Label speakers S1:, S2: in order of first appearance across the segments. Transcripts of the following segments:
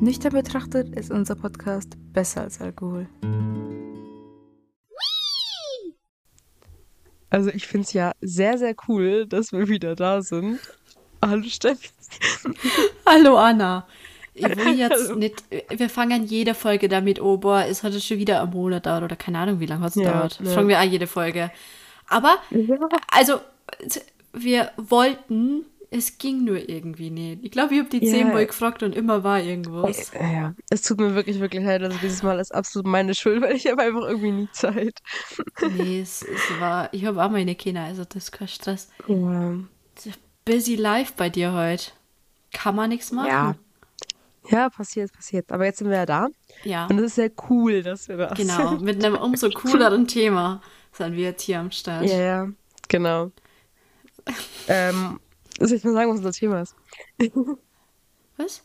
S1: Nüchtern betrachtet ist unser Podcast besser als Alkohol.
S2: Also ich finde es ja sehr, sehr cool, dass wir wieder da sind. Hallo Steffi.
S3: Hallo Anna. Ich will jetzt nicht, wir fangen jede Folge damit, oh boah, es hat schon wieder ein Monat dauert oder keine Ahnung, wie lange es
S2: Ja,
S3: dauert. Das
S2: ja.
S3: fragen wir auch jede Folge. Aber, also, wir wollten, es ging nur irgendwie nicht. Ich glaube, ich habe die
S2: Ja.
S3: zehnmal gefragt und immer war irgendwas.
S2: Ja, ja, es tut mir wirklich, wirklich leid. Also dieses Mal ist absolut meine Schuld, weil ich habe einfach irgendwie nie Zeit.
S3: Nee, es, es war, ich habe auch meine Kinder, also das ist kein Stress.
S2: Ja.
S3: Busy life bei dir heute. Kann man nichts machen.
S2: Ja. Ja, passiert, passiert. Aber jetzt sind wir ja da.
S3: Ja,
S2: Und es ist sehr cool, dass wir da
S3: genau.
S2: sind.
S3: Mit einem umso cooleren Thema sind wir jetzt hier am Start.
S2: Ja, ja, genau. ähm, soll ich mal sagen, was unser Thema ist?
S3: Was?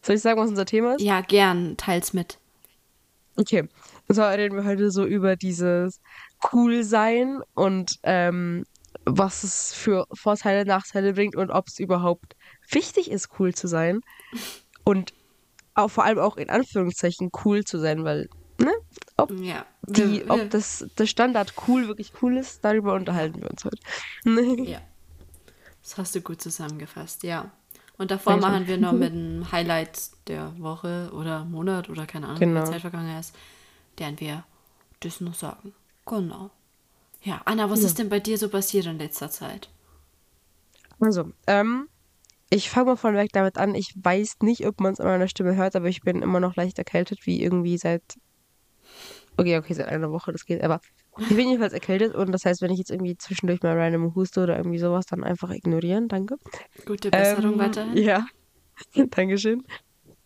S2: Soll ich sagen, was unser Thema ist?
S3: Ja, gern, teils mit.
S2: Okay. Und zwar reden wir heute so über dieses Coolsein und ähm, was es für Vorteile, Nachteile bringt und ob es überhaupt wichtig ist, cool zu sein. Und auch vor allem auch in Anführungszeichen cool zu sein, weil, ne? Ob,
S3: Ja.
S2: die, ob das, das Standard cool wirklich cool ist, darüber unterhalten wir uns heute.
S3: Ja. Das hast du gut zusammengefasst, ja. Und davor
S2: Danke.
S3: machen wir noch mit dem Highlight der Woche oder Monat oder keine Ahnung,
S2: Genau.
S3: wie Zeit vergangen ist, deren wir das noch sagen. Genau. Ja, Anna, was ist denn bei dir so passiert in letzter Zeit?
S2: Also, ähm, ich fange mal vorneweg damit an. Ich weiß nicht, ob man es an meiner Stimme hört, aber ich bin immer noch leicht erkältet, wie irgendwie seit. Okay, okay, seit einer Woche, das geht. Aber ich bin jedenfalls erkältet und das heißt, wenn ich jetzt irgendwie zwischendurch mal random huste oder irgendwie sowas, dann einfach ignorieren. Danke.
S3: Gute Besserung
S2: Ähm,
S3: weiterhin.
S2: Ja, Dankeschön.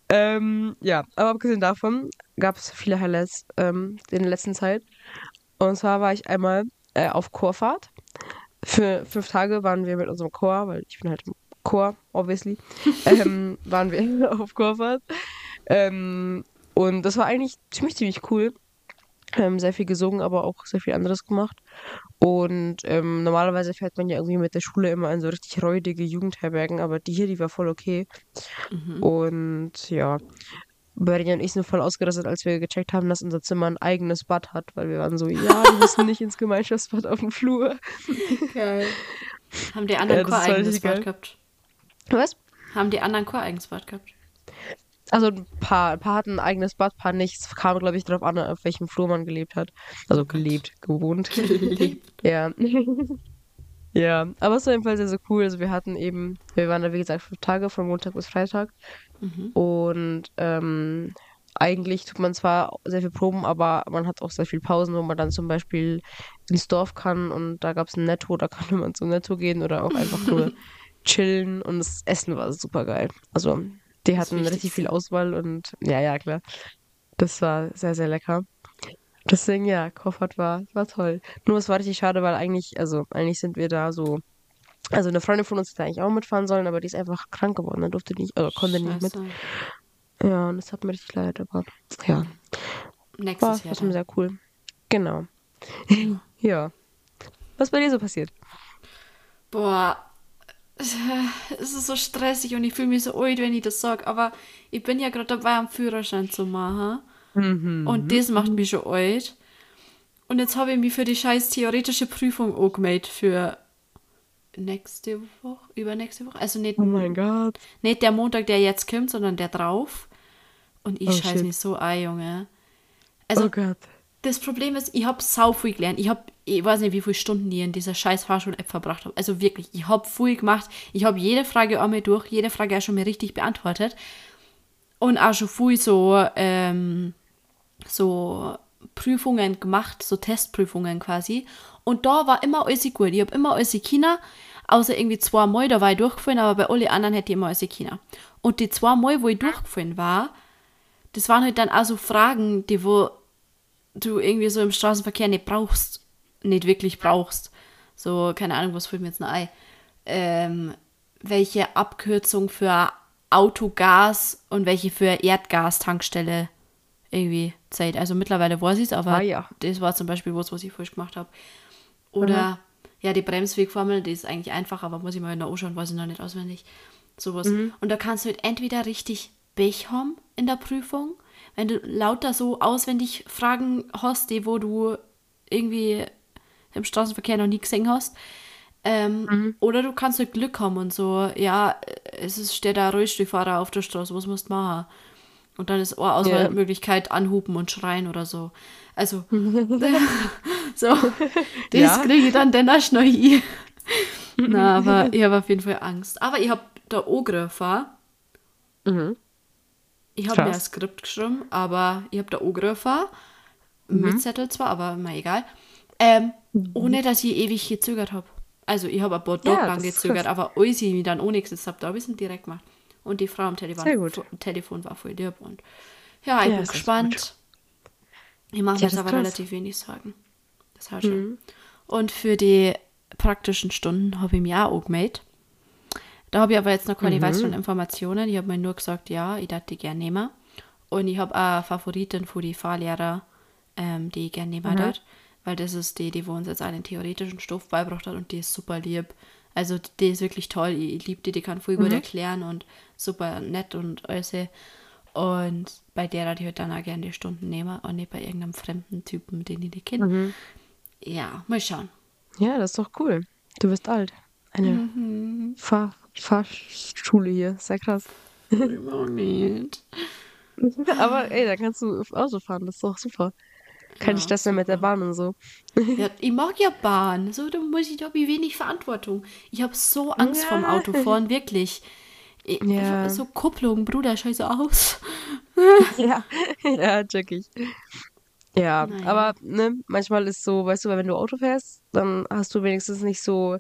S2: Ähm, ja, aber abgesehen davon gab es viele Highlights ähm, in der letzten Zeit. Und zwar war ich einmal äh, auf Chorfahrt. Für fünf Tage waren wir mit unserem Chor, weil ich bin halt im Chor, obviously, ähm, waren wir auf Chorfahrt. Ähm, und das war eigentlich ziemlich, ziemlich cool. Ähm, sehr viel gesungen, aber auch sehr viel anderes gemacht. Und ähm, normalerweise fährt man ja irgendwie mit der Schule immer in so richtig räudige Jugendherbergen, aber die hier, die war voll okay.
S3: Mhm.
S2: Und ja, Bernie und ich sind voll ausgerastet, als wir gecheckt haben, dass unser Zimmer ein eigenes Bad hat, weil wir waren so, ja, wir müssen nicht ins Gemeinschaftsbad auf dem Flur.
S3: Geil. Haben die anderen
S2: Ja,
S3: Chor eigenes Bad gehabt?
S2: Was?
S3: Haben die anderen Chor eigenes Bad gehabt?
S2: Also ein paar, ein paar hatten ein eigenes Bad, ein paar nicht. Es kam, glaube ich, darauf an, auf welchem Flur man gelebt hat. Also gelebt, gewohnt.
S3: Gelebt.
S2: Ja. ja, aber es war jedenfalls sehr, sehr cool. Also wir hatten eben, wir waren da wie gesagt fünf Tage, von Montag bis Freitag.
S3: Mhm.
S2: Und ähm, eigentlich tut man zwar sehr viel Proben, aber man hat auch sehr viel Pausen, wo man dann zum Beispiel ins Dorf kann und da gab es ein Netto, da konnte man zum Netto gehen oder auch einfach nur chillen und das Essen war super geil. Also die
S3: Das
S2: hatten richtig viel Auswahl und ja, ja, klar. Das war sehr, sehr lecker. Deswegen, ja, Koffert war, war toll. Nur es war richtig schade, weil eigentlich, also eigentlich sind wir da so. Also eine Freundin von uns hätte eigentlich auch mitfahren sollen, aber die ist einfach krank geworden, dann durfte nicht, oder konnte nicht mit.
S3: Scheiße.
S2: Ja, und das hat mir richtig leid, aber ja, war
S3: Nächstes Jahr
S2: trotzdem
S3: dann.
S2: sehr cool. Genau. ja. Was bei dir so passiert?
S3: Boah, es ist so stressig und ich fühle mich so alt, wenn ich das sage, aber ich bin ja gerade dabei, einen Führerschein zu machen. Und das macht mich schon alt. Und jetzt habe ich mich für die scheiß theoretische Prüfung angemeldet für nächste Woche, übernächste Woche. Also nicht,
S2: Oh mein Gott.
S3: nicht der Montag, der jetzt kommt, sondern der drauf. Und ich
S2: Oh,
S3: scheiß mich so ein, Junge. Also,
S2: oh Gott.
S3: Das Problem ist, ich habe sau viel gelernt. Ich habe, ich weiß nicht, wie viele Stunden ich in dieser scheiß Fahrschul-App verbracht habe. Also wirklich, ich habe viel gemacht. Ich habe jede Frage einmal durch, jede Frage auch schon mal richtig beantwortet. Und auch schon viel so, ähm, so Prüfungen gemacht, so Testprüfungen quasi. Und da war immer alles gut. Ich habe immer alles China, außer irgendwie zwei Mal, da war ich durchgefallen, aber bei alle anderen hätte ich immer alles China. Und die zwei Mal, wo ich durchgefallen war, das waren halt dann auch so Fragen, die wo du irgendwie so im Straßenverkehr nicht brauchst, nicht wirklich brauchst. So, keine Ahnung, was fällt mir jetzt noch ein. Ähm, welche Abkürzung für Autogas und welche für Erdgastankstelle irgendwie Zeit. Also mittlerweile weiß ich es, aber
S2: Ah, ja.
S3: das war zum Beispiel was, was ich falsch gemacht habe. Oder ja, die Bremswegformel, die ist eigentlich einfach, aber muss ich mal noch anschauen, weiß ich noch nicht auswendig. Sowas. Und da kannst du halt entweder richtig Pech haben in der Prüfung, wenn du lauter so auswendig Fragen hast, die wo du irgendwie im Straßenverkehr noch nie gesehen hast. Ähm, Oder du kannst halt Glück haben und so, ja, es ist, steht da Rollstuhlfahrer auf der Straße, was musst du machen? Und dann ist eine Auswahlmöglichkeit anhupen und schreien oder so. Also, so, das
S2: Ja.
S3: kriege ich dann dennoch noch hin. Na, aber ich habe auf jeden Fall Angst. Aber ich habe da angegriffen.
S2: Mhm.
S3: Ich habe mir ein Skript geschrieben, aber ich habe da angegriffen. Mit Zettel zwar, aber immer egal. Ähm, Ohne, dass ich ewig gezögert habe. Also, ich habe ein paar Tage
S2: Ja,
S3: lang gezögert, aber als ich mich dann ohne gesetzt habe, da habe ich es direkt gemacht. Und die Frau am Telefon. Telefon war voll lieb. Und ja, ich
S2: Ja,
S3: bin gespannt. Ich mache
S2: Ja,
S3: jetzt aber
S2: krass.
S3: relativ wenig sagen. Das hat schon. Und für die praktischen Stunden habe ich mir auch angemeldet. Da habe ich aber jetzt noch keine weiteren Informationen. Ich habe mir nur gesagt, ja, ich darf die gerne nehmen. Und ich habe auch eine Favoritin für die Fahrlehrer, ähm, die ich gerne nehmen dort. Weil das ist die, die wo uns jetzt einen theoretischen Stoff beigebracht hat und die ist super lieb. Also die ist wirklich toll. Ich, ich liebe die, die kann voll gut erklären und super nett und alles. Und bei der hatte ich halt dann auch gerne die Stunden nehmen und nicht bei irgendeinem fremden Typen, den ich nicht kenne. Ja, mal schauen.
S2: Ja, das ist doch cool. Du bist alt. Eine Fahr Fahrschule hier. Sehr krass.
S3: Immer nicht.
S2: Aber ey, da kannst du Auto fahren. Das ist doch super. Kein
S3: Ja,
S2: Stress mehr mit der Bahn und so.
S3: Ja, ich mag ja Bahn. So, da muss ich doch wie wenig Verantwortung. Ich habe so Angst
S2: Ja.
S3: vorm Autofahren, wirklich. Ich,
S2: Ja.
S3: So Kupplung, Bruder, scheiße aus.
S2: Ja, ja, check ich. Ja,
S3: Naja.
S2: aber ne, manchmal ist so, weißt du, weil wenn du Auto fährst, dann hast du wenigstens nicht so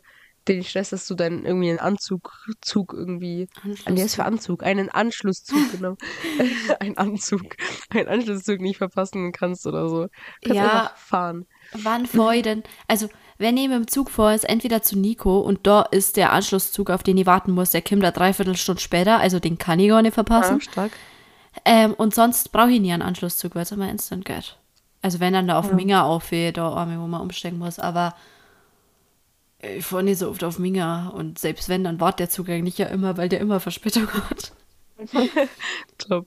S2: den Stress, dass du dann irgendwie einen Anzug, Zug irgendwie, an der ist für Anzug, einen Anschlusszug, genau. Ein Anzug, einen Anschlusszug nicht verpassen kannst oder so. Kannst
S3: Ja.
S2: einfach fahren.
S3: Wann denn? Also, wenn ich mit dem Zug fahre, ist entweder zu Nico und da ist der Anschlusszug, auf den ich warten muss, der kommt da dreiviertel Stunde später, also den kann ich gar nicht verpassen.
S2: Ja, stark.
S3: Ähm, und sonst brauche ich nie einen Anschlusszug, weil es immer instant geht. Also wenn dann da auf Minga aufgeht, da einmal, wo man umsteigen muss, aber ich fahre nicht so oft auf Minga und selbst wenn, dann wartet der Zug eigentlich ja immer, weil der immer Verspätung hat.
S2: Top.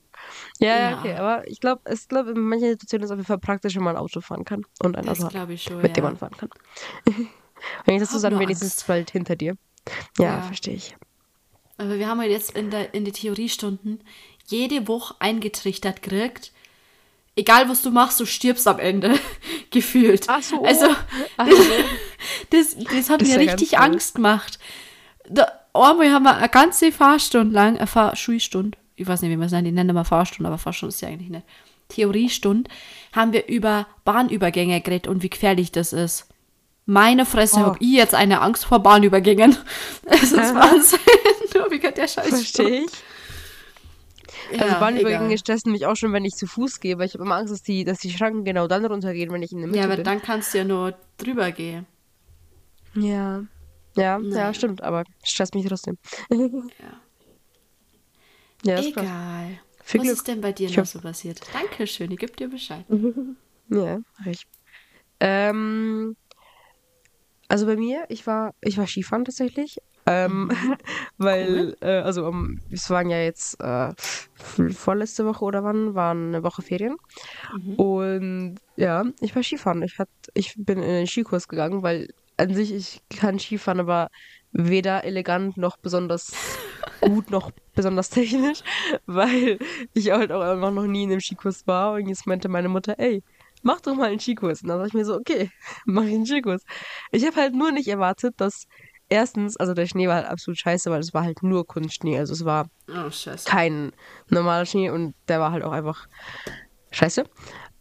S2: Ja, ja, okay, aber ich glaube, ich glaube, in manchen Situationen ist es auf jeden Fall praktisch, wenn man ein Auto fahren kann und ein
S3: Das
S2: Auto hat,
S3: schon,
S2: mit dem
S3: ja.
S2: man fahren kann. Wenn ich das so sagen, wenigstens bald hinter dir. Ja,
S3: Ja.
S2: verstehe ich.
S3: Aber wir haben halt jetzt in, der, in die Theoriestunden jede Woche eingetrichtert gekriegt, egal was du machst, du stirbst am Ende, gefühlt.
S2: Ach so.
S3: Also,
S2: Ach
S3: das, das hat
S2: Das
S3: mir
S2: ja
S3: richtig. Angst gemacht. Da, einmal haben wir eine ganze Fahrstunde lang, eine Fahr Schulstunde, ich weiß nicht, wie man es nennt, die nennen wir Fahrstunde, aber Fahrstunde ist ja eigentlich nicht. Theoriestunde, haben wir über Bahnübergänge geredet und wie gefährlich das ist. Meine Fresse,
S2: Oh.
S3: hab ich jetzt eine Angst vor Bahnübergängen. Es ist Wahnsinn. wie geht der Scheiß
S2: Verstehe ich. Also
S3: Ja,
S2: Bahnübergänge
S3: egal.
S2: stressen mich auch schon, wenn ich zu Fuß gehe, weil ich habe immer Angst, dass die, dass die Schranken genau dann runtergehen, wenn ich in der Mitte
S3: Ja, aber
S2: bin.
S3: dann kannst du ja nur drüber gehen.
S2: Ja. Ja,
S3: Naja.
S2: ja, stimmt, aber stresst mich trotzdem.
S3: Ja.
S2: Ja.
S3: Egal. Was
S2: Glück.
S3: ist denn bei dir
S2: Ich
S3: noch so passiert? Dankeschön, ich gebe dir Bescheid.
S2: Ja, mach ich. Ähm, also bei mir, ich war, ich war Skifahren tatsächlich. Ähm, weil, äh, also um, es waren ja jetzt äh, vorletzte Woche oder wann, waren eine Woche Ferien. Und ja, ich war Skifahren. Ich, hat, ich bin in den Skikurs gegangen, weil an sich, ich kann Skifahren, aber weder elegant noch besonders gut noch besonders technisch, weil ich halt auch einfach noch nie in einem Skikurs war. Und jetzt meinte meine Mutter, ey, mach doch mal einen Skikurs. Und dann sag ich mir so, okay, mach ich einen Skikurs. Ich habe halt nur nicht erwartet, dass erstens, also der Schnee war halt absolut scheiße, weil es war halt nur Kunstschnee. Also es war
S3: Oh,
S2: kein normaler Schnee und der war halt auch einfach scheiße.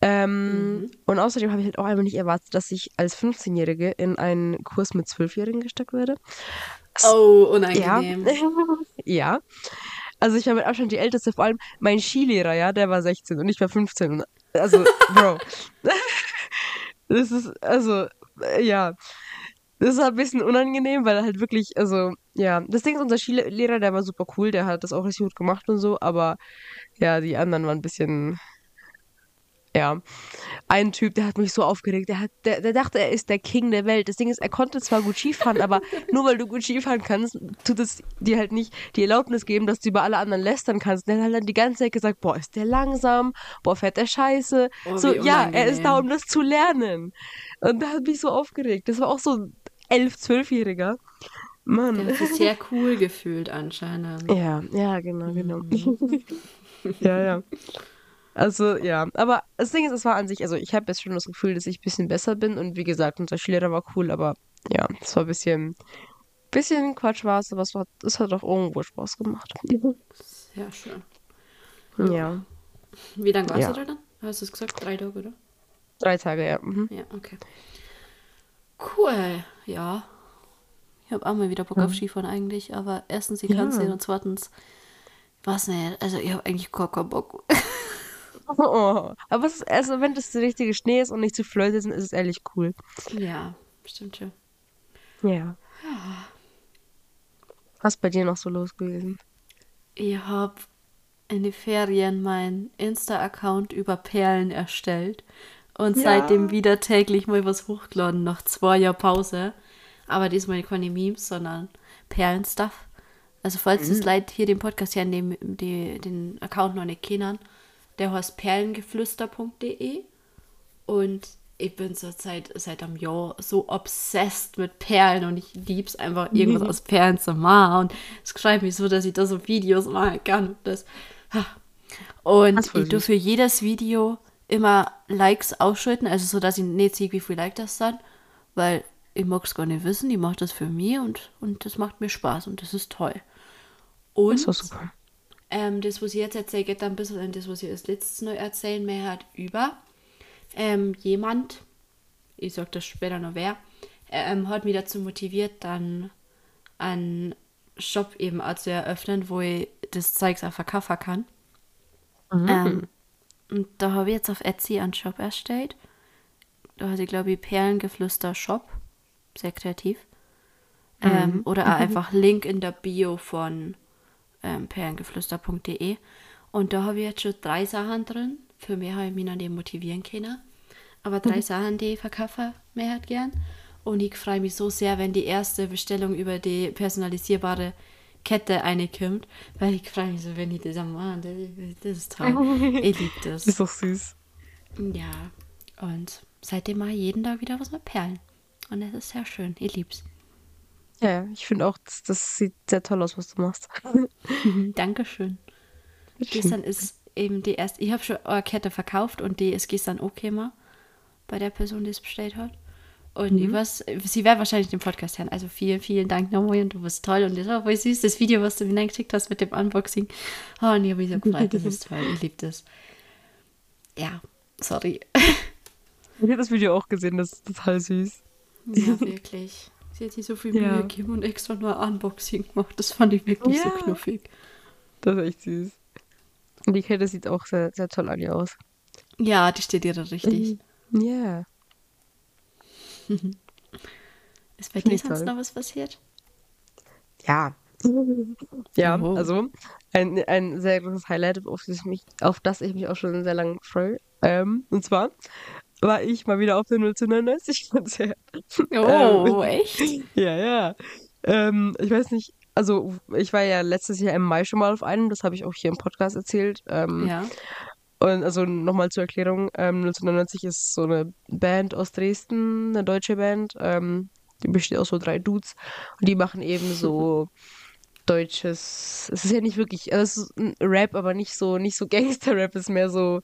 S2: Ähm, Und außerdem habe ich halt auch einfach nicht erwartet, dass ich als 15-Jährige in einen Kurs mit 12-Jährigen gesteckt werde.
S3: Oh,
S2: Ja.
S3: unangenehm.
S2: ja. Also ich war mit Abstand die Älteste, vor allem mein Skilehrer, ja, der war 16 und ich war 15. Und Also, Bro. das ist, also, ja. Das ist ein bisschen unangenehm, weil er halt wirklich, also, ja. Das Ding ist, unser Skilehrer, der war super cool, der hat das auch richtig gut gemacht und so, aber ja, die anderen waren ein bisschen, Ja. Ein Typ, der hat mich so aufgeregt. Der, hat, der, der dachte, er ist der King der Welt. Das Ding ist, er konnte zwar gut Skifahren, aber nur weil du gut Skifahren kannst, tut es dir halt nicht die Erlaubnis geben, dass du über alle anderen lästern kannst. Der hat dann die ganze Zeit gesagt, boah, ist der langsam, boah, fährt der scheiße.
S3: Oh,
S2: so, ja, er ist da, um das zu lernen. Und da hat mich so aufgeregt. Das war auch so elf, zwölfjähriger. Mann.
S3: Der hat sich sehr cool gefühlt anscheinend.
S2: Ja, ja, genau, genau.
S3: Mhm.
S2: ja, ja. Also, ja. Aber das Ding ist, es war an sich, also ich habe jetzt schon das Gefühl, dass ich ein bisschen besser bin. Und wie gesagt, unser Skilehrer war cool, aber ja, es war ein bisschen, bisschen Quatsch war es, aber es, war, es hat auch irgendwo Spaß gemacht.
S3: Sehr schön.
S2: Ja.
S3: Wie lange warst
S2: Ja.
S3: du da dann? Hast du es gesagt? Drei Tage, oder?
S2: Drei Tage, ja. Mhm.
S3: Ja, okay. Cool, ja. Ich habe auch mal wieder Bock auf Skifahren eigentlich, aber erstens, ich kann es
S2: Ja.
S3: und zweitens, was nicht, also ich habe eigentlich gar keinen Bock.
S2: Oh, aber es ist, also wenn das der richtige Schnee ist und nicht zu flöte sind, ist es ehrlich cool.
S3: Ja, stimmt schon.
S2: Ja. Was ist bei dir noch so los gewesen?
S3: Ich habe in die Ferien meinen Insta-Account über Perlen erstellt und
S2: Ja.
S3: seitdem wieder täglich mal was hochgeladen, nach zwei Jahren Pause. Aber diesmal keine Memes, sondern Perlenstuff. Also falls das Leute hier den Podcast ja die, die, den Account noch nicht kennen, der heißt perlengeflüster.de und ich bin zurzeit seit einem Jahr so obsessed mit Perlen und ich lieb's einfach, irgendwas aus Perlen zu machen. Und es schreibt mich so, dass ich da so Videos machen kann und das. Und
S2: Das
S3: ich tue für jedes Video immer Likes ausschütten, also so, dass ich nicht sehe, wie viel Like das dann, weil ich mag es gar nicht wissen, ich mache das für mich und, und das macht mir Spaß und das ist toll. Und
S2: Das war super.
S3: Ähm, das, was ich jetzt erzähle, geht dann ein bisschen in das, was ich als letztes noch erzählen mehr hat, über. Ähm, jemand, ich sag das später noch wer, ähm, hat mich dazu motiviert, dann einen Shop eben auch zu eröffnen, wo ich das Zeugs auch verkaufen kann. Ähm, und da habe ich jetzt auf Etsy einen Shop erstellt. Da hat ich, glaube ich, Perlengeflüster Shop. Sehr kreativ. Ähm, oder auch einfach Link in der Bio von ähm, perlengeflüster.de. Und da habe ich jetzt schon drei Sachen drin. Für mehr habe ich mich noch nicht motivieren können. Aber drei Sachen, die ich verkaufe, mehr halt gern. Und ich freue mich so sehr, wenn die erste Bestellung über die personalisierbare Kette reinkommt, weil ich freue mich so, wenn ich das am Mann, das, das ist toll. Ich liebe das.
S2: Ist doch süß.
S3: Ja, und seitdem mache ich jeden Tag wieder was mit Perlen. Und das ist sehr schön. Ich lieb's.
S2: Ja, ich finde auch, das, das sieht sehr toll aus, was du machst.
S3: Dankeschön. Gestern ist eben die erste. Ich habe schon eine Kette verkauft und die ist gestern okay mal bei der Person, die es bestellt hat. Und ich weiß, sie wird wahrscheinlich den Podcast hören. Also vielen, vielen Dank nochmal und du bist toll. Und das war voll süß, das Video, was du mir geschickt hast mit dem Unboxing. Oh, und ich habe mich so gefreut. Das ist toll. Ich liebe das. Ja, sorry.
S2: Ich habe das Video auch gesehen, das ist total süß.
S3: Ja, wirklich. Sie hat sich so viel Mühe
S2: Ja.
S3: gegeben und extra nur ein Unboxing gemacht. Das fand ich wirklich so
S2: Ja.
S3: knuffig.
S2: Das ist echt süß. Und die Kette sieht auch sehr, sehr toll an ihr aus.
S3: Ja, die steht ihr da richtig.
S2: Ja.
S3: Ist bei dir sonst noch was passiert?
S2: Ja. Ja,
S3: Oh.
S2: also ein, ein sehr großes Highlight, auf das, ich mich, auf das ich mich auch schon sehr lange freue. Ähm, und zwar war ich mal wieder auf der 0 zu 99 Konzert.
S3: Oh, echt?
S2: Ja, ja. Ähm, ich weiß nicht, also ich war ja letztes Jahr im Mai schon mal auf einem, das habe ich auch hier im Podcast erzählt. Ähm,
S3: Ja.
S2: Und also nochmal zur Erklärung, ähm, 1999 ist so eine Band aus Dresden, eine deutsche Band. Ähm, die besteht aus so drei Dudes und die machen eben so deutsches. Es ist ja nicht wirklich, also es ist ein Rap, aber nicht so, nicht so Gangster-Rap, es ist mehr so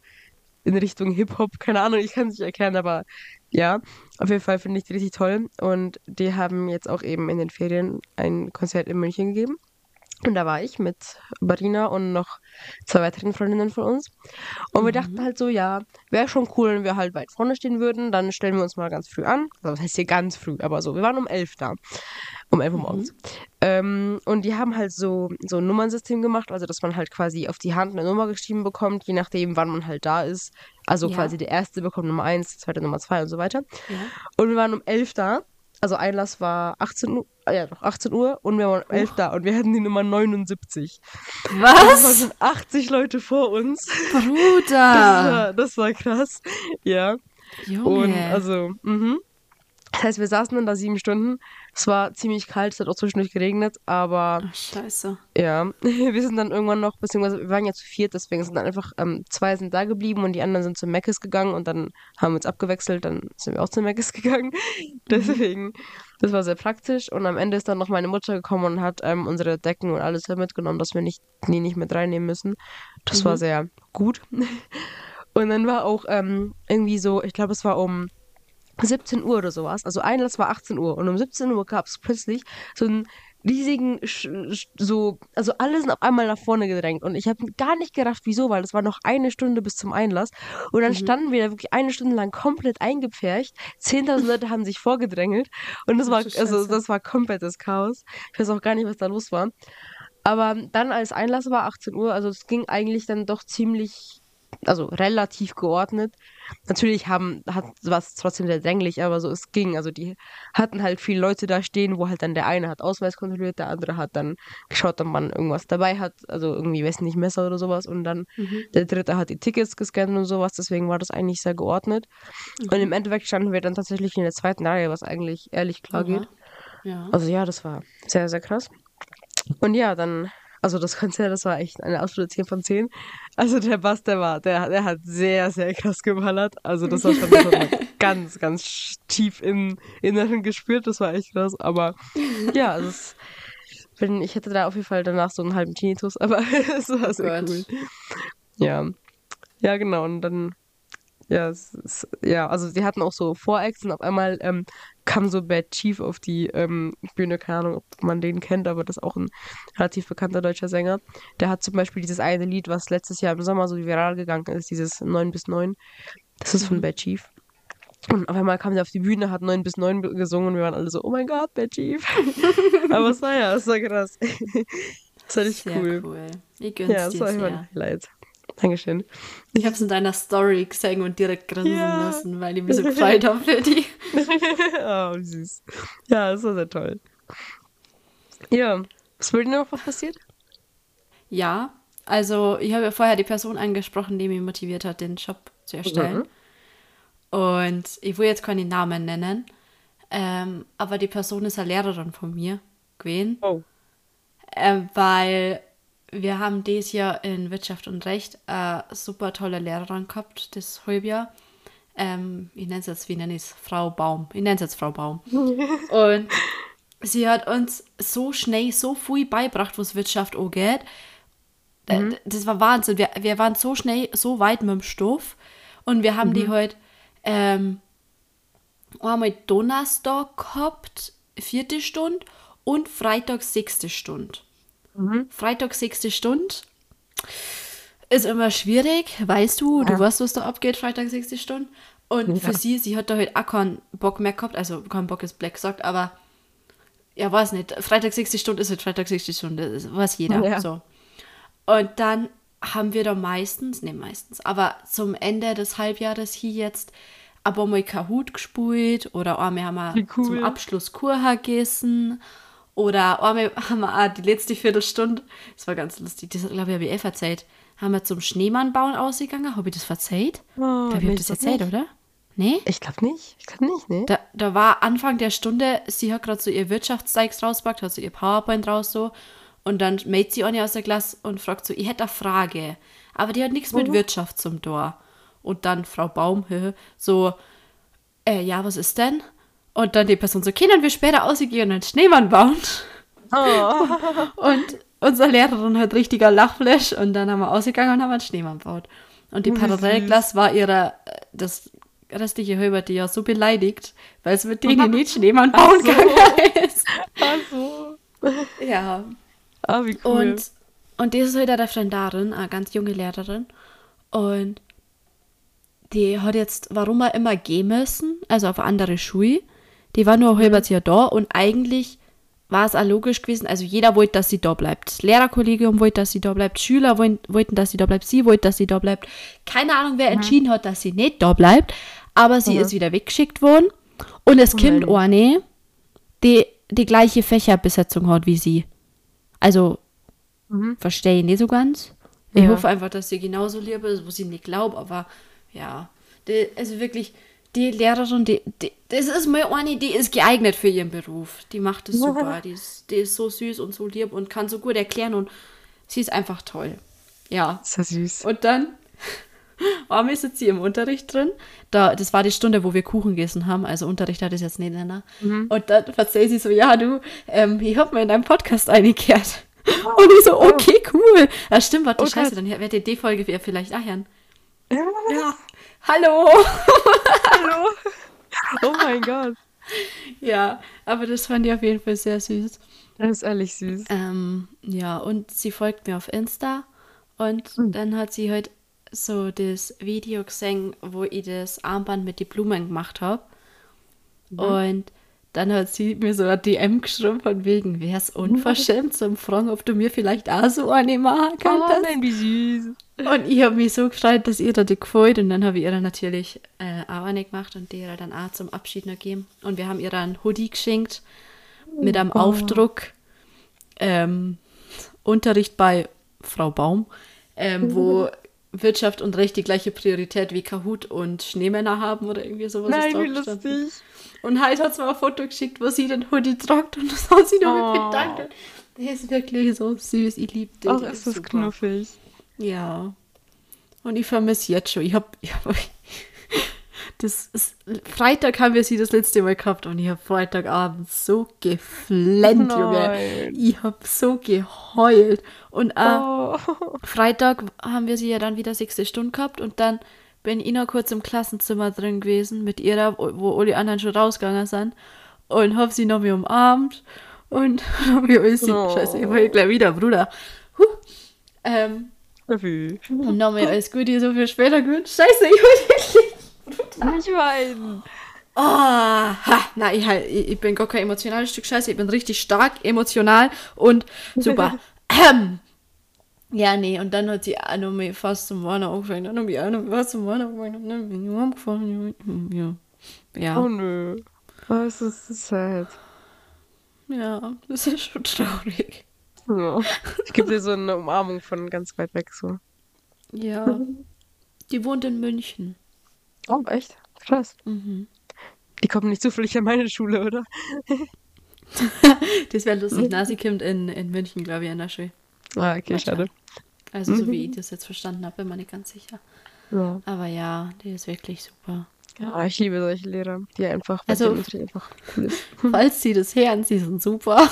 S2: in Richtung Hip-Hop. Keine Ahnung, ich kann es nicht erklären, aber ja, auf jeden Fall finde ich die richtig toll. Und die haben jetzt auch eben in den Ferien ein Konzert in München gegeben. Und da war ich mit Barina und noch zwei weiteren Freundinnen von uns. Und wir dachten halt so, ja, wäre schon cool, wenn wir halt weit vorne stehen würden. Dann stellen wir uns mal ganz früh an. Also, was heißt hier ganz früh? Aber so, wir waren um elf da. Um elf Uhr morgens. Ähm, und die haben halt so, so ein Nummernsystem gemacht, also dass man halt quasi auf die Hand eine Nummer geschrieben bekommt, je nachdem, wann man halt da ist. Also
S3: Ja.
S2: quasi der erste bekommt Nummer eins, der zweite Nummer zwei und so weiter.
S3: Ja.
S2: Und wir waren um elf da also Einlass war 18 Uhr, ah ja doch, 18 Uhr und wir waren um 11 da und wir hatten die Nummer 79. Das
S3: Was?
S2: sind 80 Leute vor uns. Das
S3: Bruder!
S2: war, das war krass. Ja.
S3: Junge.
S2: Und also, mhm. Das heißt, wir saßen dann da sieben Stunden. Es war ziemlich kalt, es hat auch zwischendurch geregnet, aber
S3: Ach, scheiße.
S2: ja, wir sind dann irgendwann noch, beziehungsweise wir waren ja zu viert, deswegen sind dann einfach ähm, zwei sind da geblieben und die anderen sind zu Meckes gegangen und dann haben wir uns abgewechselt, dann sind wir auch zu Meckes gegangen. Deswegen, das war sehr praktisch und am Ende ist dann noch meine Mutter gekommen und hat ähm, unsere Decken und alles mitgenommen, dass wir nicht, die nicht mit reinnehmen müssen. Das war
S3: Mhm.
S2: sehr gut. Und dann war auch ähm, irgendwie so, ich glaube, es war um 17 Uhr oder sowas. Also Einlass war 18 Uhr und um 17 Uhr gab es plötzlich so einen riesigen, Sch Sch- so, also alle sind auf einmal nach vorne gedrängt und ich habe gar nicht gerafft, wieso, weil es war noch eine Stunde bis zum Einlass und dann
S3: Mhm.
S2: standen wir da wirklich eine Stunde lang komplett eingepfercht. 10.000 Leute haben sich vorgedrängelt und das war, also das war komplettes Chaos. Ich weiß auch gar nicht, was da los war. Aber dann als Einlass war 18 Uhr, also es ging eigentlich dann doch ziemlich, also relativ geordnet. Natürlich haben, hat, war es trotzdem sehr dränglich, aber so es ging. Also die hatten halt viele Leute da stehen, wo halt dann der eine hat Ausweis kontrolliert, der andere hat dann geschaut, ob man irgendwas dabei hat, also irgendwie, weiß nicht, Messer oder sowas. Und dann
S3: Mhm.
S2: der dritte hat die Tickets gescannt und sowas, deswegen war das eigentlich sehr geordnet. Und
S3: Mhm.
S2: im Endeffekt standen wir dann tatsächlich in der zweiten Reihe, was eigentlich ehrlich klar geht.
S3: Aha. Ja.
S2: Also ja, das war sehr, sehr krass. Und ja, dann, also das Konzert, das war echt eine absolute 10 von 10. Also der Bass, der war, der, der hat sehr, sehr krass geballert. Also das war schon, ganz, ganz tief im Inneren gespürt. Das war echt krass. Aber ja, also es, bin, ich hätte da auf jeden Fall danach so einen halben Tinnitus, aber es war sehr
S3: Gott.
S2: cool. Ja. Ja, genau. Und dann, ja, es, es, ja, also sie hatten auch so Vorex und auf einmal ähm, kam so Bad Chief auf die ähm, Bühne, keine Ahnung, ob man den kennt, aber das ist auch ein relativ bekannter deutscher Sänger. Der hat zum Beispiel dieses eine Lied, was letztes Jahr im Sommer so viral gegangen ist, dieses 9 bis 9. Das ist von
S3: Mhm.
S2: Bad Chief. Und auf einmal kam der auf die Bühne, hat 9 bis 9 gesungen und wir waren alle so, oh mein Gott, Bad Chief. aber es war ja, es war krass. das war richtig
S3: Sehr
S2: cool.
S3: cool. Ich gönn's
S2: Ja, das
S3: dir
S2: war immer ein. Highlight. Dankeschön.
S3: Ich hab's in deiner Story gesehen und direkt grinsen
S2: Ja.
S3: müssen, weil ich mich so gefreut habe für die.
S2: oh, süß. Ja, das war sehr toll. Ja, was will dir noch was passiert?
S3: Ja, also ich habe ja vorher die Person angesprochen, die mich motiviert hat, den Job zu erstellen. Und ich will jetzt keine Namen nennen, ähm, aber die Person ist eine Lehrerin von mir gewesen,
S2: Oh.
S3: ähm, weil wir haben dieses Jahr in Wirtschaft und Recht eine super tolle Lehrerin gehabt, das Halbjahr. Ähm, ich nenne es jetzt, wie nenne ich es? Frau Baum. Ich nenne es jetzt Frau Baum. Und sie hat uns so schnell so viel beigebracht, was Wirtschaft angeht. D- d- Das war Wahnsinn. Wir, wir waren so schnell, so weit mit dem Stoff. Und wir haben die heute ähm, einmal Donnerstag gehabt, vierte Stunde, und Freitag sechste Stunde. Freitag sechste Stunde ist immer schwierig, weißt du, du weißt, was da abgeht, Freitag sechste Stunde. Und für sie, sie hat da halt auch keinen Bock mehr gehabt, also kein Bock ist Black gesagt, aber ja, weiß nicht, Freitag 60 Stunden ist halt Freitag 60 Stunden, das weiß jeder.
S2: Ja.
S3: So. Und dann haben wir da meistens, ne meistens, aber zum Ende des Halbjahres hier jetzt aber mal Kahoot gespielt oder einmal haben wir
S2: cool.
S3: zum Abschluss Kurha gegessen oder einmal haben wir auch die letzte Viertelstunde, das war ganz lustig, das glaube ich, habe ich eh verzeiht, haben wir zum Schneemann bauen ausgegangen, habe ich das verzeiht?
S2: Oh,
S3: ich glaube, ich
S2: nee,
S3: habe das erzählt,
S2: nicht.
S3: oder? Nee?
S2: Ich glaube nicht. Ich glaube nicht, ne?
S3: Da, da war Anfang der Stunde, sie hat gerade so ihr Wirtschaftszeugs rausgepackt, hat so ihr PowerPoint raus so. Und dann meldet sie Anja aus der Klasse und fragt so, ich hätte eine Frage. Aber die hat nichts mit Wirtschaft zum Tor. Und dann Frau Baum, so, äh, ja, was ist denn? Und dann die Person so, können wir später ausgehen und einen Schneemann bauen?
S2: Oh.
S3: Und unsere Lehrerin hat richtiger Lachflash und dann haben wir ausgegangen und haben einen Schneemann gebaut. Und die
S2: Wie
S3: Parallelklasse war ihre, äh, das restliche Halberte ja so beleidigt, weil es mit denen nicht Schneemann bauen
S2: so.
S3: gegangen ist.
S2: Ach so.
S3: Ja.
S2: Ah, wie cool.
S3: Und, und das ist halt eine Referendarin, eine ganz junge Lehrerin. Und die hat jetzt, warum er immer gehen müssen, also auf eine andere Schule. Die war nur ein halbes Jahr da und eigentlich war es auch logisch gewesen. Also jeder wollte, dass sie da bleibt. Das Lehrerkollegium wollte, dass sie da bleibt. Schüler wollten, dass sie da bleibt. Sie wollte, dass sie da bleibt. Keine Ahnung, wer entschieden hat, dass sie nicht da bleibt. Aber sie ist wieder weggeschickt worden. Und es kommt
S2: nein.
S3: eine, die die gleiche Fächerbesetzung hat wie sie. Also,
S2: Mhm.
S3: verstehe ich nicht so ganz. Ich
S2: Ja.
S3: hoffe einfach, dass sie genauso lieb ist, was ich nicht glaube, aber ja. Die, also wirklich, die Lehrerin, die, die, das ist mal eine, die ist geeignet für ihren Beruf. Die macht es super. Die ist, die ist so süß und so lieb und kann so gut erklären und sie ist einfach toll. Ja.
S2: Ja süß.
S3: Und dann war mir sitzt sie im Unterricht drin. Da, das war die Stunde, wo wir Kuchen gegessen haben. Also Unterricht hat es jetzt nicht nennen. Und dann erzählt sie so, ja, du, ähm, ich hab mir in deinem Podcast eingekehrt. Und ich so, okay, cool. Ja, stimmt, warte,
S2: Oh
S3: scheiße,
S2: Gott.
S3: dann wird die D-Folge vielleicht auch hören. Ja. Hallo.
S2: Hallo. Oh mein Gott.
S3: ja, aber das fand ich auf jeden Fall sehr süß.
S2: Das ist ehrlich süß.
S3: Ähm, ja, und sie folgt mir auf Insta und dann hat sie halt so das Video gesehen, wo ich das Armband mit den Blumen gemacht habe. Und dann hat sie mir so eine DM geschrieben von wegen, wäre es unverschämt zum Fragen, ob du mir vielleicht auch so eine machen
S2: Oh
S3: könntest.
S2: nein, wie süß.
S3: Und ich habe mich so gefreut, dass ihr das gefällt. Und dann habe ich ihr natürlich äh, auch eine gemacht und die ihr dann auch zum Abschied noch gegeben. Und wir haben ihr dann einen Hoodie geschenkt mit einem Aufdruck. Ähm, Unterricht bei Frau Baum, ähm, wo Wirtschaft und Recht die gleiche Priorität wie Kahoot und Schneemänner haben oder irgendwie sowas.
S2: Nein, wie lustig.
S3: Und heute hat mal ein Foto geschickt, wo sie den Hoodie tragt und das hat sie noch
S2: Oh.
S3: mit bedankt. Der ist wirklich so süß, ich liebe den.
S2: Auch ist das
S3: super.
S2: knuffig.
S3: Ja. Und ich vermisse jetzt schon. Ich hab, ich hab das ist, Freitag haben wir sie das letzte Mal gehabt und ich habe Freitagabend so geflennt, Junge. Ich habe so geheult. Und äh,
S2: Oh.
S3: Freitag haben wir sie ja dann wieder sechste Stunde gehabt und dann bin ich noch kurz im Klassenzimmer drin gewesen mit ihrer, wo alle anderen schon rausgegangen sind und hab sie noch mal umarmt und hab mir alles
S2: Oh.
S3: Scheiße, ich heul gleich wieder, Bruder. Huh. Ähm,
S2: Wie?
S3: und nochmal alles Gute, so viel später gut. Scheiße, ich wollte wirklich.
S2: Nicht weinen.
S3: Oh, ha, na, ich, halt, ich, bin gar kein emotionales Stück Scheiße. Ich bin richtig stark emotional und super. Ja, nee, und dann hat sie auch noch mal fast zum Warnen angefangen. Dann habe ich auch noch fast zum Warnen angefangen. Und dann bin ich. Ja. Ja.
S2: Oh nö. Was ist das sad?
S3: ja, das ist schon traurig.
S2: Ja. Ich gebe dir so eine Umarmung von ganz weit weg so.
S3: Ja. Die wohnt in München.
S2: Oh, echt? Krass.
S3: Mhm.
S2: Die kommen nicht zufällig an meine Schule, oder?
S3: Das wäre lustig. Na, sie kommt in, in München, glaube ich, an der Schule.
S2: Ah, okay, schade.
S3: Also, so wie ich das jetzt verstanden habe, bin mir nicht ganz sicher.
S2: Ja.
S3: Aber ja, die ist wirklich super.
S2: ja, ich liebe solche Lehrer, die einfach,
S3: Also-
S2: einfach cool ist.
S3: Falls sie das hören, sie sind super.